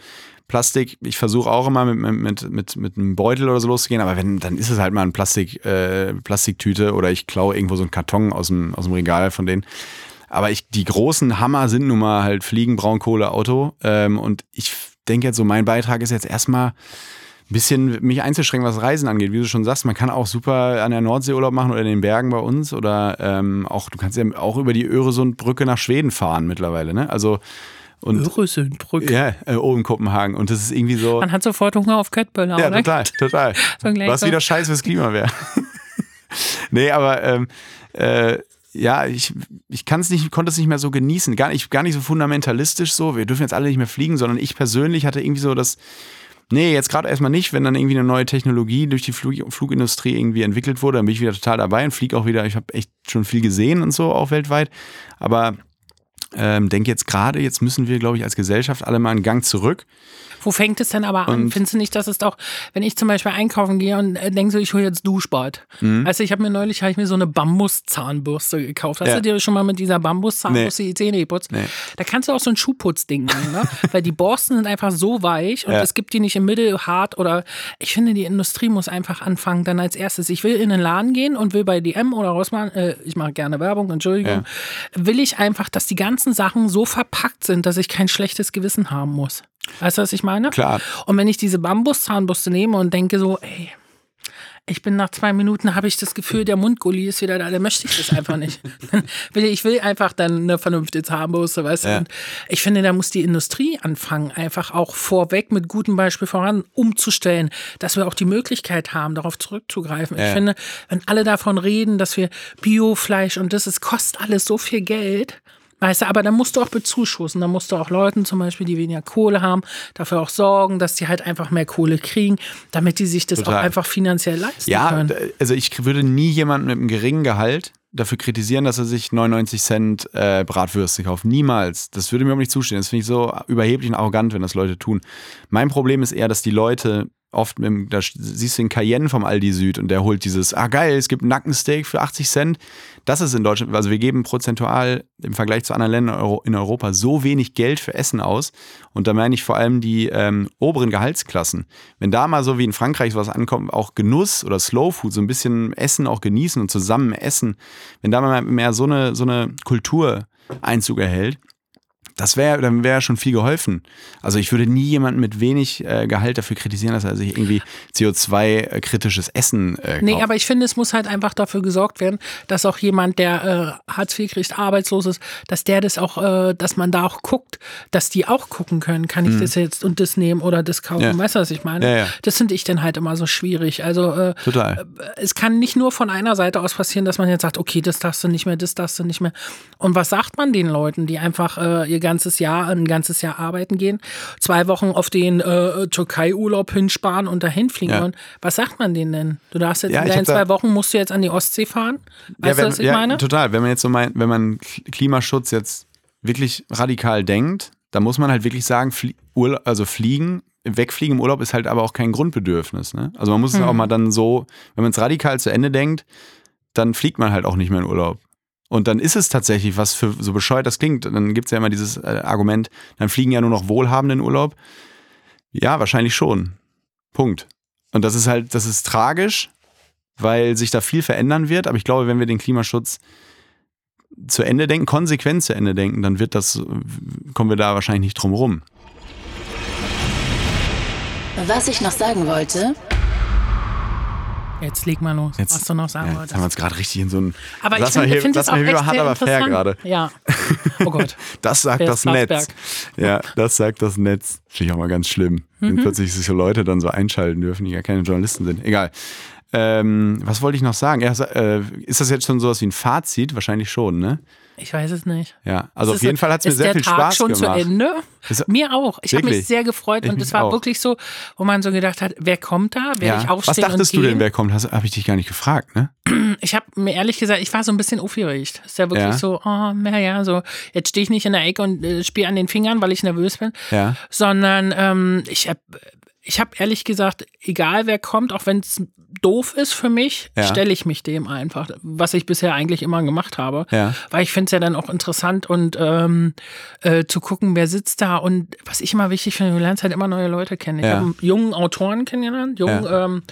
Speaker 3: Plastik, ich versuche auch immer mit, mit, mit, mit einem Beutel oder so loszugehen, aber wenn, dann ist es halt mal eine Plastik, äh, Plastiktüte oder ich klaue irgendwo so einen Karton aus dem, aus dem Regal von denen. Aber ich, die großen Hammer sind nun mal halt Fliegen, Braunkohle, Auto. Ähm, und ich denke jetzt so, mein Beitrag ist jetzt erstmal ein bisschen mich einzuschränken, was Reisen angeht. Wie du schon sagst, man kann auch super an der Nordsee Urlaub machen oder in den Bergen bei uns oder ähm, auch, du kannst ja auch über die Öresundbrücke nach Schweden fahren mittlerweile, ne? Also und
Speaker 2: Öresundbrücke.
Speaker 3: ja, äh, oben in Kopenhagen. Und das ist irgendwie so.
Speaker 2: Man hat sofort Hunger auf Köttböller,
Speaker 3: Ja,
Speaker 2: oder?
Speaker 3: total, total. <laughs>
Speaker 2: So
Speaker 3: Was
Speaker 2: so.
Speaker 3: wieder scheiß fürs Klima wäre. <laughs> nee, aber ähm, äh, ja, ich, ich kann's nicht, konnte es nicht mehr so genießen. Gar nicht, gar nicht so fundamentalistisch so, wir dürfen jetzt alle nicht mehr fliegen, sondern ich persönlich hatte irgendwie so das, nee, jetzt gerade erstmal nicht, wenn dann irgendwie eine neue Technologie durch die Flug, Flugindustrie irgendwie entwickelt wurde, dann bin ich wieder total dabei und fliege auch wieder, ich habe echt schon viel gesehen und so, auch weltweit. Aber ähm, denke jetzt gerade, jetzt müssen wir, glaube ich, als Gesellschaft alle mal einen Gang zurück.
Speaker 2: Wo fängt es denn aber an?
Speaker 3: Und-
Speaker 2: Findest du nicht, dass es doch, wenn ich zum Beispiel einkaufen gehe und äh, denke so, ich hole jetzt Duschbad.
Speaker 3: Mhm.
Speaker 2: Also ich habe mir neulich hab ich mir so eine Bambuszahnbürste gekauft. Hast
Speaker 3: Ja.
Speaker 2: du dir schon mal mit dieser Bambuszahnbürste die Zähne geputzt?
Speaker 3: Nee.
Speaker 2: Da kannst du auch so ein Schuhputzding nehmen, ne? <laughs> Weil die Borsten sind einfach so weich und
Speaker 3: Ja.
Speaker 2: es gibt die nicht im Mittel hart oder ich finde, die Industrie muss einfach anfangen, dann als erstes. Ich will in den Laden gehen und will bei DM oder Rossmann, äh, ich mache gerne Werbung, Entschuldigung, will ich einfach, dass die ganzen Sachen so verpackt sind, dass ich kein schlechtes Gewissen haben muss. Weißt du, was ich meine?
Speaker 3: Klar.
Speaker 2: Und wenn ich diese Bambuszahnbürste nehme und denke so, ey, ich bin nach zwei Minuten, habe ich das Gefühl, der Mundgulli ist wieder da, dann möchte ich das einfach nicht. <laughs> Ich will einfach dann eine vernünftige Zahnbürste, weißt du.
Speaker 3: Ja.
Speaker 2: Und ich finde, da muss die Industrie anfangen, einfach auch vorweg mit gutem Beispiel voran umzustellen, dass wir auch die Möglichkeit haben, darauf zurückzugreifen. Ich
Speaker 3: Ja.
Speaker 2: finde, wenn alle davon reden, dass wir Biofleisch und das, es kostet alles so viel Geld. Weißt du, aber dann musst du auch bezuschussen. Dann musst du auch Leuten zum Beispiel, die weniger Kohle haben, dafür auch sorgen, dass die halt einfach mehr Kohle kriegen, damit die sich das
Speaker 3: Total.
Speaker 2: auch einfach finanziell leisten
Speaker 3: Ja,
Speaker 2: können.
Speaker 3: d- also ich würde nie jemanden mit einem geringen Gehalt dafür kritisieren, dass er sich 99 Cent äh, Bratwürste kauft. Niemals. Das würde mir auch nicht zustehen. Das finde ich so überheblich und arrogant, wenn das Leute tun. Mein Problem ist eher, dass die Leute oft, dem- da siehst du den Cayenne vom Aldi Süd und der holt dieses, ah geil, es gibt Nackensteak für 80 Cent. Das ist in Deutschland, also wir geben prozentual im Vergleich zu anderen Ländern in Europa so wenig Geld für Essen aus. Und da meine ich vor allem die ähm, oberen Gehaltsklassen. Wenn da mal so wie in Frankreich sowas ankommt, auch Genuss oder Slow Food, so ein bisschen Essen auch genießen und zusammen essen, wenn da mal mehr so eine, so eine Kultur Einzug erhält, das wäre, dann wäre schon viel geholfen. Also ich würde nie jemanden mit wenig äh, Gehalt dafür kritisieren, dass er sich irgendwie CO2-kritisches Essen äh, kauft.
Speaker 2: Nee, aber ich finde, es muss halt einfach dafür gesorgt werden, dass auch jemand, der äh, Hartz IV kriegt, arbeitslos ist, dass der das auch, äh, dass man da auch guckt, dass die auch gucken können, kann ich das jetzt und das nehmen oder das kaufen.
Speaker 3: Mhm. Ja.
Speaker 2: Weißt du, was ich meine?
Speaker 3: Ja, ja.
Speaker 2: Das finde ich dann halt immer so schwierig. Also äh,
Speaker 3: Total.
Speaker 2: es kann nicht nur von einer Seite aus passieren, dass man jetzt sagt, okay, das darfst du nicht mehr, das darfst du nicht mehr. Und was sagt man den Leuten, die einfach äh, ihr ganzes Jahr, ein ganzes Jahr arbeiten gehen, zwei Wochen auf den äh, Türkei-Urlaub hinsparen und dahin fliegen
Speaker 3: Ja.
Speaker 2: wollen? Was sagt man denen denn? Du darfst jetzt
Speaker 3: Ja,
Speaker 2: in deinen zwei Wochen musst du jetzt an die Ostsee fahren? Weißt
Speaker 3: wenn,
Speaker 2: du, was ich
Speaker 3: ja,
Speaker 2: meine?
Speaker 3: Total. Wenn man jetzt so meint, wenn man Klimaschutz jetzt wirklich radikal denkt, dann muss man halt wirklich sagen, flie also fliegen, wegfliegen im Urlaub ist halt aber auch kein Grundbedürfnis. Ne? Also man muss es
Speaker 2: Mhm.
Speaker 3: auch mal dann so, wenn man es radikal zu Ende denkt, dann fliegt man halt auch nicht mehr in Urlaub. Und dann ist es tatsächlich, was für so bescheuert das klingt, dann gibt es ja immer dieses äh, Argument, dann fliegen ja nur noch Wohlhabende in Urlaub. Ja, wahrscheinlich schon. Punkt. Und das ist halt, das ist tragisch, weil sich da viel verändern wird. Aber ich glaube, wenn wir den Klimaschutz zu Ende denken, konsequent zu Ende denken, dann wird das, kommen wir da wahrscheinlich nicht drum rum.
Speaker 1: Was ich noch sagen wollte,
Speaker 2: Jetzt leg mal los,
Speaker 3: Jetzt,
Speaker 2: was du noch sagen
Speaker 3: ja, jetzt
Speaker 2: wolltest.
Speaker 3: haben wir uns gerade richtig in so ein.
Speaker 2: Aber
Speaker 3: lass
Speaker 2: ich finde find das
Speaker 3: mal
Speaker 2: auch echt
Speaker 3: hart, aber fair gerade.
Speaker 2: Ja. Oh Gott. <laughs>
Speaker 3: Das sagt
Speaker 2: Wer
Speaker 3: das Netz. Ja, das sagt das Netz. Finde ich auch mal ganz schlimm. Wenn
Speaker 2: Mhm.
Speaker 3: plötzlich sich so Leute dann so einschalten dürfen, die ja keine Journalisten sind. Egal. Ähm, was wollte ich noch sagen? Ja, äh, ist das jetzt schon sowas wie ein Fazit? Wahrscheinlich schon, ne?
Speaker 2: Ich weiß es nicht.
Speaker 3: Ja, also
Speaker 2: Es
Speaker 3: auf
Speaker 2: ist-
Speaker 3: jeden Fall hat es mir
Speaker 2: ist
Speaker 3: sehr
Speaker 2: der
Speaker 3: viel
Speaker 2: Tag
Speaker 3: Spaß
Speaker 2: schon
Speaker 3: gemacht.
Speaker 2: zu Ende?
Speaker 3: Ist-
Speaker 2: Mir auch. Ich habe mich sehr gefreut
Speaker 3: Ich
Speaker 2: und es war
Speaker 3: auch.
Speaker 2: wirklich so, wo man so gedacht hat, wer kommt da? Werde ich
Speaker 3: Ja.
Speaker 2: aufstehen
Speaker 3: Was dachtest du denn, wer kommt? Habe ich dich gar nicht gefragt, ne?
Speaker 2: Ich habe mir ehrlich gesagt, ich war so ein bisschen aufgeregt. Ist ja wirklich
Speaker 3: Ja.
Speaker 2: so, oh, naja, so, jetzt stehe ich nicht in der Ecke und äh, spiele an den Fingern, weil ich nervös bin,
Speaker 3: Ja.
Speaker 2: sondern ähm, ich habe ich hab ehrlich gesagt, egal wer kommt, auch wenn es doof ist für mich,
Speaker 3: Ja.
Speaker 2: stelle ich mich dem einfach, was ich bisher eigentlich immer gemacht habe.
Speaker 3: Ja.
Speaker 2: Weil ich finde es ja dann auch interessant und ähm, äh, zu gucken, wer sitzt da und was ich immer wichtig finde, du lernst halt immer neue Leute kennen. Ich
Speaker 3: Ja.
Speaker 2: habe jungen Autoren kennengelernt, jungen,
Speaker 3: Ja.
Speaker 2: ähm,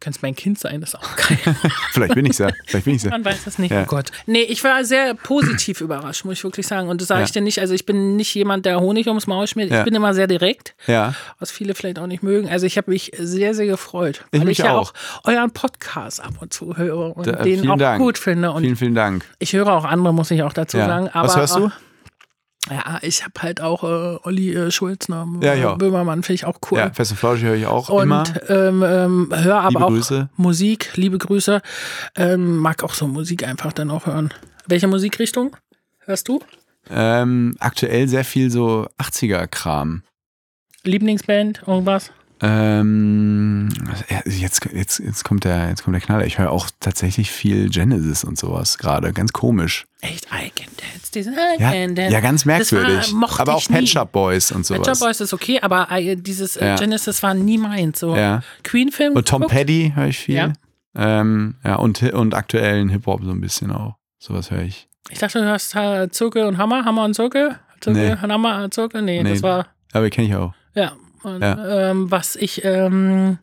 Speaker 2: kannst mein Kind sein, das ist auch geil. <laughs>
Speaker 3: Vielleicht bin ich ja. Vielleicht bin ich ja.
Speaker 2: Man weiß es nicht. Oh Gott. Nee, ich war sehr positiv überrascht, muss ich wirklich sagen. Und das sage ich dir nicht. Also ich bin nicht jemand, der Honig ums Maul schmiert. Ich bin immer sehr direkt, was viele vielleicht auch nicht mögen. Also ich habe mich sehr, sehr gefreut.
Speaker 3: Ich
Speaker 2: weil ich ja
Speaker 3: auch.
Speaker 2: auch euren Podcast ab und zu höre und
Speaker 3: Da-
Speaker 2: den
Speaker 3: vielen
Speaker 2: auch
Speaker 3: Dank.
Speaker 2: gut finde. Und
Speaker 3: Vielen, vielen Dank.
Speaker 2: ich höre auch andere, muss ich auch dazu
Speaker 3: Ja.
Speaker 2: sagen. Aber,
Speaker 3: Was hörst du?
Speaker 2: Ja, ich habe halt auch äh, Olli äh, Schulz, ne?
Speaker 3: Ja, ja.
Speaker 2: Böhmermann, finde ich auch cool.
Speaker 3: Ja, Fest und Flauschig höre ich auch
Speaker 2: Und
Speaker 3: immer.
Speaker 2: ähm, ähm, höre aber
Speaker 3: Liebe
Speaker 2: auch
Speaker 3: Grüße.
Speaker 2: Musik, liebe Grüße. Ähm, mag auch so Musik einfach dann auch hören. Welche Musikrichtung hörst du?
Speaker 3: Ähm, aktuell sehr viel so 80er-Kram.
Speaker 2: Lieblingsband, irgendwas?
Speaker 3: Ähm, jetzt, jetzt, jetzt, kommt der, jetzt kommt der Knaller. Ich höre auch tatsächlich viel Genesis und sowas gerade. Ganz komisch.
Speaker 2: Echt, I can dance, diesen I
Speaker 3: Ja,
Speaker 2: can dance.
Speaker 3: ja ganz merkwürdig.
Speaker 2: War,
Speaker 3: Aber auch. Pet Shop Boys und
Speaker 2: Pet
Speaker 3: sowas.
Speaker 2: Shop Boys ist okay, aber äh, dieses äh,
Speaker 3: Ja.
Speaker 2: Genesis war nie meins. So
Speaker 3: Ja.
Speaker 2: Queen-Film
Speaker 3: Und Tom? Petty höre ich viel.
Speaker 2: Ja.
Speaker 3: Ähm, ja, und, und aktuellen Hip-Hop so ein bisschen auch. Sowas höre ich.
Speaker 2: Ich dachte, du hörst äh, Zirkel und Hammer, Hammer und Zirkel. Zirkel,
Speaker 3: Nee.
Speaker 2: Hammer, Zirkel? Nee,
Speaker 3: Nee.
Speaker 2: das war,
Speaker 3: Aber kenne ich auch.
Speaker 2: ja. Und,
Speaker 3: Ja.
Speaker 2: Ähm, was ich ähm,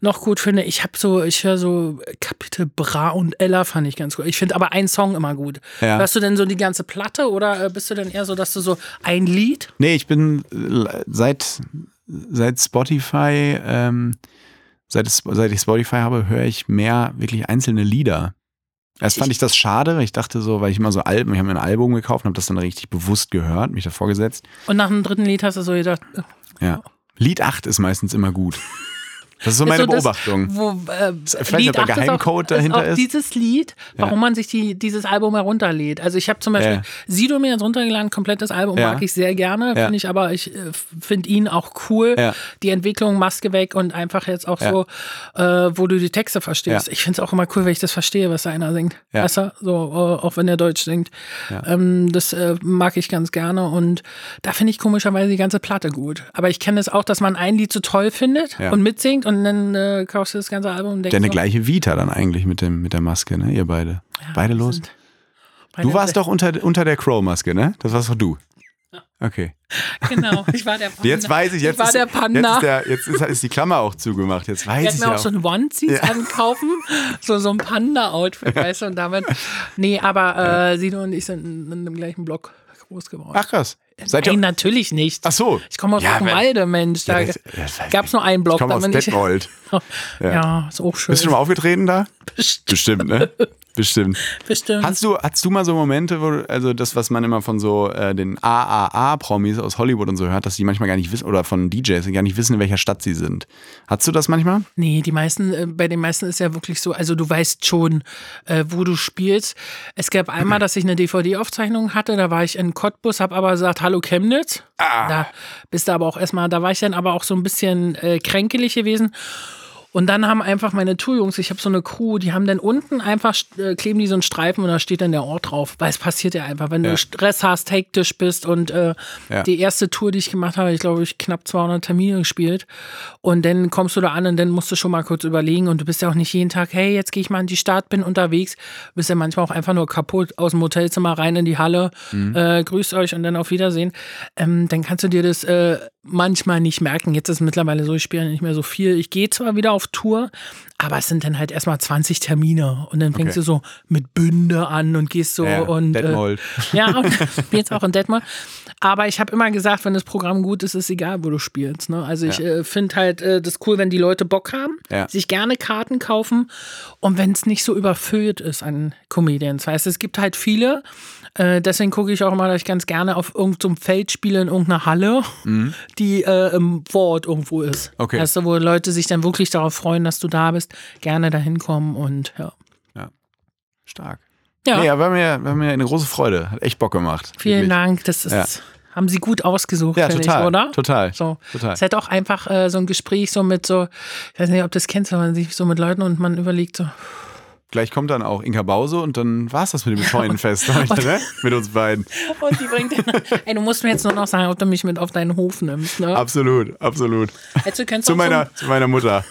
Speaker 2: noch gut finde, ich habe so, ich höre so Kapitel Bra und Ella fand ich ganz gut. Ich finde aber einen Song immer gut.
Speaker 3: Ja.
Speaker 2: Hörst du denn so die ganze Platte oder äh, bist du denn eher so, dass du so ein Lied?
Speaker 3: Nee, ich bin äh, seit, seit Spotify, ähm, seit, seit ich Spotify habe, höre ich mehr wirklich einzelne Lieder. Erst fand
Speaker 2: Ich-
Speaker 3: das schade, weil ich dachte so, weil ich immer so Alben, ich habe mir ein Album gekauft und habe das dann richtig bewusst gehört, mich davor gesetzt.
Speaker 2: Und nach dem dritten Lied hast du so gedacht, äh,
Speaker 3: Ja. Lied 8 ist meistens immer gut. Das ist so meine
Speaker 2: das,
Speaker 3: Beobachtung.
Speaker 2: Wo, äh,
Speaker 3: nicht, ob
Speaker 2: das ist
Speaker 3: Geheimcode dahinter
Speaker 2: ist. Auch
Speaker 3: ist.
Speaker 2: dieses Lied, warum man sich die, dieses Album herunterlädt. Also ich habe zum Beispiel
Speaker 3: Ja.
Speaker 2: Sido mir jetzt runtergeladen, komplettes Album
Speaker 3: Ja.
Speaker 2: mag ich sehr gerne,
Speaker 3: Ja.
Speaker 2: finde ich, aber ich äh, finde ihn auch cool.
Speaker 3: Ja.
Speaker 2: Die Entwicklung, Maske weg und einfach jetzt auch
Speaker 3: Ja.
Speaker 2: so, äh, wo du die Texte verstehst.
Speaker 3: Ja.
Speaker 2: Ich finde es auch immer cool, wenn ich das verstehe, was da einer singt.
Speaker 3: Ja.
Speaker 2: Weißt du? So, äh, auch wenn er Deutsch singt. Ähm, das äh, mag ich ganz gerne und da finde ich komischerweise die ganze Platte gut. Aber ich kenne es auch, dass man ein Lied so toll findet
Speaker 3: Ja.
Speaker 2: und mitsingt und dann äh, kaufst du das ganze Album und denkst
Speaker 3: Der hat eine
Speaker 2: so,
Speaker 3: gleiche Vita dann eigentlich mit, dem, mit der Maske, ne? Ihr beide. beide los.
Speaker 2: sind
Speaker 3: Du warst doch unter, unter der Crow-Maske, ne? Das warst doch du. Okay.
Speaker 2: Genau, ich war der <laughs> Panda.
Speaker 3: Jetzt weiß ich, jetzt,
Speaker 2: ich war
Speaker 3: ist,
Speaker 2: der
Speaker 3: jetzt,
Speaker 2: Panda.
Speaker 3: ist, der, jetzt ist, ist die Klammer auch zugemacht. Jetzt weiß
Speaker 2: ich
Speaker 3: ich
Speaker 2: mir
Speaker 3: ja
Speaker 2: auch
Speaker 3: auch.
Speaker 2: so ein Onesies ankaufen, so, so ein Panda-Outfit, weißt du, und damit. Nee, aber äh, Sido und ich sind in, in dem gleichen Block groß geworden.
Speaker 3: Ach krass. Seid ihr,
Speaker 2: Nein, natürlich nicht.
Speaker 3: ach so.
Speaker 2: Ich komme aus
Speaker 3: Ja,
Speaker 2: Buchenwalde, Mensch. Da
Speaker 3: Ja,
Speaker 2: gab es nur einen Block.
Speaker 3: Ich komme aus Detmold. <laughs>
Speaker 2: Ja. ist auch schön.
Speaker 3: Bist du schon mal aufgetreten da?
Speaker 2: Bestimmt.
Speaker 3: Bestimmt, ne? Bestimmt.
Speaker 2: Bestimmt.
Speaker 3: Hast du, hast du mal so Momente, wo du, also das, was man immer von so äh, den AAA-Promis aus Hollywood und so hört, dass die manchmal gar nicht wissen, oder von DJs, die gar nicht wissen, in welcher Stadt sie sind. Hast du das manchmal?
Speaker 2: Nee, die meisten, äh, bei den meisten ist ja wirklich so, also du weißt schon, äh, wo du spielst. Es gab einmal, dass ich eine DVD-Aufzeichnung hatte, da war ich in Cottbus, habe aber gesagt, hallo Chemnitz. Da bist du aber auch erstmal, da war ich dann aber auch so ein bisschen äh, kränkelig gewesen. Und dann haben einfach meine Tourjungs, ich habe so eine Crew, die haben dann unten einfach, äh, kleben die so einen Streifen und da steht dann der Ort drauf. Weil es passiert ja einfach, wenn
Speaker 3: Ja.
Speaker 2: du Stress hast, hektisch bist und äh,
Speaker 3: Ja.
Speaker 2: die erste Tour, die ich gemacht habe, ich glaube, ich knapp 200 Termine gespielt. Und dann kommst du da an und dann musst du schon mal kurz überlegen und du bist ja auch nicht jeden Tag, hey, jetzt gehe ich mal in die Stadt, bin unterwegs. Du bist ja manchmal auch einfach nur kaputt aus dem Hotelzimmer rein in die Halle, äh, grüßt euch und dann auf Wiedersehen. Ähm, dann kannst du dir das äh, manchmal nicht merken. Jetzt ist es mittlerweile so, ich spiele nicht mehr so viel. Ich gehe zwar wieder auf Tour, aber es sind dann halt erstmal 20 Termine und dann fängst
Speaker 3: Okay.
Speaker 2: du so mit Bünde an und gehst so
Speaker 3: Ja,
Speaker 2: und äh,
Speaker 3: Detmold.
Speaker 2: ja, und <laughs> <laughs> spielst auch in Detmold. Aber ich habe immer gesagt, wenn das Programm gut ist, ist egal, wo du spielst. Ne? Also ich
Speaker 3: Ja.
Speaker 2: äh, finde halt äh, das cool, wenn die Leute Bock haben,
Speaker 3: Ja.
Speaker 2: sich gerne Karten kaufen und wenn es nicht so überfüllt ist an Comedians. Weißt du, es gibt halt viele. Äh, deswegen gucke ich auch immer, dass ich ganz gerne auf irgendeinem Feld spiele in irgendeiner Halle, die äh, im Vorort irgendwo ist.
Speaker 3: Mhm. Okay.
Speaker 2: Du, wo Leute sich dann wirklich darauf freuen, dass du da bist, gerne dahin kommen und ja.
Speaker 3: Stark.
Speaker 2: Ja,
Speaker 3: Nee, war mir, war mir eine große Freude. Hat echt Bock gemacht.
Speaker 2: vielen
Speaker 3: Wirklich.
Speaker 2: Dank. Das ist,
Speaker 3: Ja.
Speaker 2: haben Sie gut ausgesucht,
Speaker 3: Ja,
Speaker 2: finde
Speaker 3: total.
Speaker 2: ich, oder?
Speaker 3: Total.
Speaker 2: So.
Speaker 3: Total.
Speaker 2: Es halt auch einfach äh, so ein Gespräch so mit so, ich weiß nicht, ob du das kennst, wenn man sich so mit Leuten und man überlegt so,
Speaker 3: Gleich kommt dann auch Inka Bause und dann war es das mit dem Scheunenfest heute, <laughs> ne? Mit uns beiden. <laughs>
Speaker 2: und die bringt dann, ey, du musst mir jetzt nur noch sagen, ob du mich mit auf deinen Hof nimmst, ne?
Speaker 3: Absolut, absolut.
Speaker 2: Du könntest
Speaker 3: Zu meiner, zu meiner Mutter.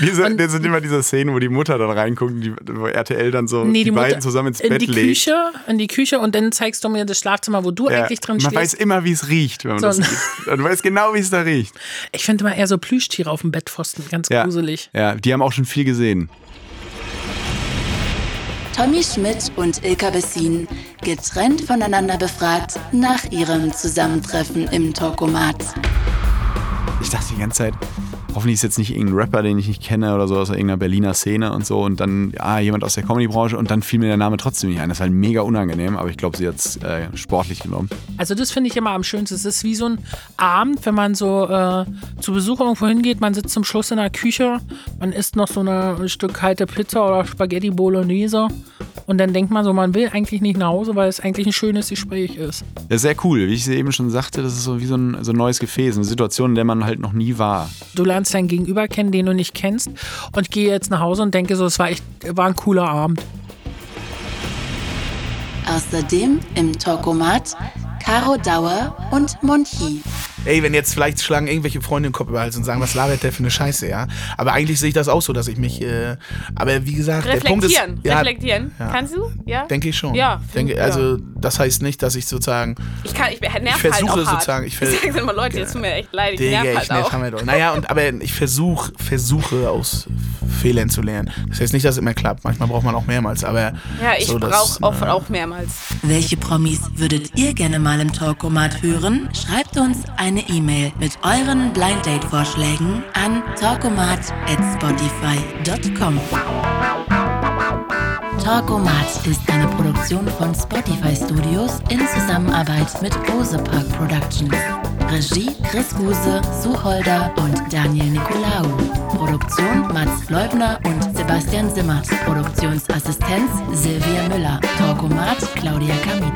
Speaker 3: Diese,
Speaker 2: und,
Speaker 3: das sind immer diese Szenen, wo die Mutter dann reinguckt, und die, wo RTL dann so
Speaker 2: nee,
Speaker 3: die,
Speaker 2: Mutter
Speaker 3: beiden zusammen ins
Speaker 2: in
Speaker 3: Bett
Speaker 2: die
Speaker 3: legt.
Speaker 2: Küche, in die Küche und dann zeigst du mir das Schlafzimmer, wo du
Speaker 3: Ja,
Speaker 2: eigentlich drin
Speaker 3: man weiß
Speaker 2: stehst.
Speaker 3: immer, wie es riecht, wenn man
Speaker 2: So
Speaker 3: das
Speaker 2: ein-
Speaker 3: sieht. Man weiß genau, wie es da riecht.
Speaker 2: Ich finde immer eher so Plüschtiere auf dem Bettpfosten, ganz
Speaker 3: Ja.
Speaker 2: gruselig.
Speaker 3: Ja, die haben auch schon viel gesehen.
Speaker 1: Tommy Schmidt und Ilka Bessin, getrennt voneinander befragt nach ihrem Zusammentreffen im Talkomat.
Speaker 3: Ich dachte die ganze Zeit, hoffentlich ist jetzt nicht irgendein Rapper, den ich nicht kenne oder so aus irgendeiner Berliner Szene und so und dann, ja, jemand aus der Comedy-Branche und dann fiel mir der Name trotzdem nicht ein. Das ist halt mega unangenehm, aber ich glaube, sie hat es äh, sportlich genommen.
Speaker 2: Also das finde ich immer am schönsten. Es ist wie so ein Abend, wenn man so äh, zu Besuch irgendwo hingeht. Man sitzt zum Schluss in der Küche, man isst noch so eine, ein Stück kalte Pizza oder Spaghetti Bolognese und dann denkt man so, man will eigentlich nicht nach Hause, weil es eigentlich ein schönes Gespräch ist.
Speaker 3: Das ist sehr cool. Wie ich eben schon sagte, das ist so wie so ein, so ein neues Gefäß, eine Situation, in der man halt noch nie war.
Speaker 2: Du lernst dein Gegenüber kennen, den du nicht kennst und gehe jetzt nach Hause und denke so, es war echt, war ein cooler Abend.
Speaker 1: Außerdem im Talkomat Caro Dauer und Monchi.
Speaker 4: Ey, wenn jetzt vielleicht schlagen irgendwelche Freunde den Kopf über den Hals und sagen, was labert der für eine Scheiße, ja? Aber eigentlich sehe ich das auch so, dass ich mich, äh, aber wie gesagt, der Punkt ist,
Speaker 5: Reflektieren.
Speaker 4: ja,
Speaker 5: Reflektieren.
Speaker 4: ja.
Speaker 5: Kannst du? Ja.
Speaker 4: denke ich schon.
Speaker 5: Ja,
Speaker 4: Denke, also das heißt nicht, dass ich sozusagen,
Speaker 5: Ich kann, ich nerv
Speaker 4: Ich
Speaker 5: halt
Speaker 4: versuche
Speaker 5: auch hart.
Speaker 4: sozusagen, ich ver-
Speaker 5: ich sage immer, Leute, es tut mir echt leid, ich
Speaker 4: Digga,
Speaker 5: nerv
Speaker 4: ich
Speaker 5: halt
Speaker 4: nerv
Speaker 5: auch.
Speaker 4: doch. Naja, und, aber ich versuche, versuche aus Fehlern zu lernen. Das heißt nicht, dass es immer klappt. Manchmal braucht man auch mehrmals, aber
Speaker 5: Ja, ich
Speaker 4: so,
Speaker 5: brauche auch,
Speaker 4: äh,
Speaker 5: auch mehrmals.
Speaker 1: Welche Promis würdet ihr gerne mal im Talkomat hören? Schreibt uns eine E-Mail mit euren Blind Date Vorschlägen an talkomat@spotify.com. Talkomat ist eine Produktion von Spotify Studios in Zusammenarbeit mit Bose Park Productions. Regie Chris Guse, Sucholder und Daniel Nicolaou. Produktion Mats Leubner und Sebastian Simmert. Produktionsassistenz Silvia Müller. Talkomat Claudia Kamit.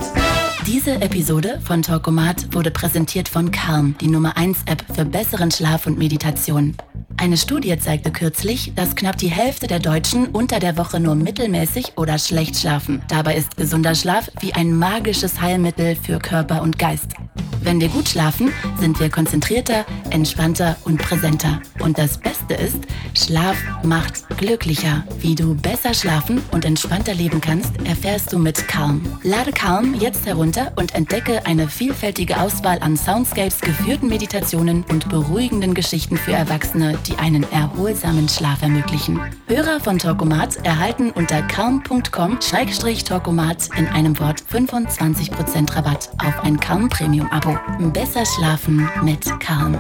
Speaker 1: Diese Episode von Talkomat wurde präsentiert von Calm, die Nummer 1 App für besseren Schlaf und Meditation. Eine Studie zeigte kürzlich, dass knapp die Hälfte der Deutschen unter der Woche nur mittelmäßig oder schlecht schlafen. Dabei ist gesunder Schlaf wie ein magisches Heilmittel für Körper und Geist. Wenn wir gut schlafen, sind wir konzentrierter, entspannter und präsenter. Und das Beste ist, Schlaf macht glücklicher. Wie du besser schlafen und entspannter leben kannst, erfährst du mit Calm. Lade Calm jetzt herunter und entdecke eine vielfältige Auswahl an Soundscapes, geführten Meditationen und beruhigenden Geschichten für Erwachsene, die einen erholsamen Schlaf ermöglichen. Hörer von Talkomat erhalten unter calm.com-talkomat in einem Wort 25% Rabatt auf ein Calm Premium Abo. Besser schlafen mit Calm.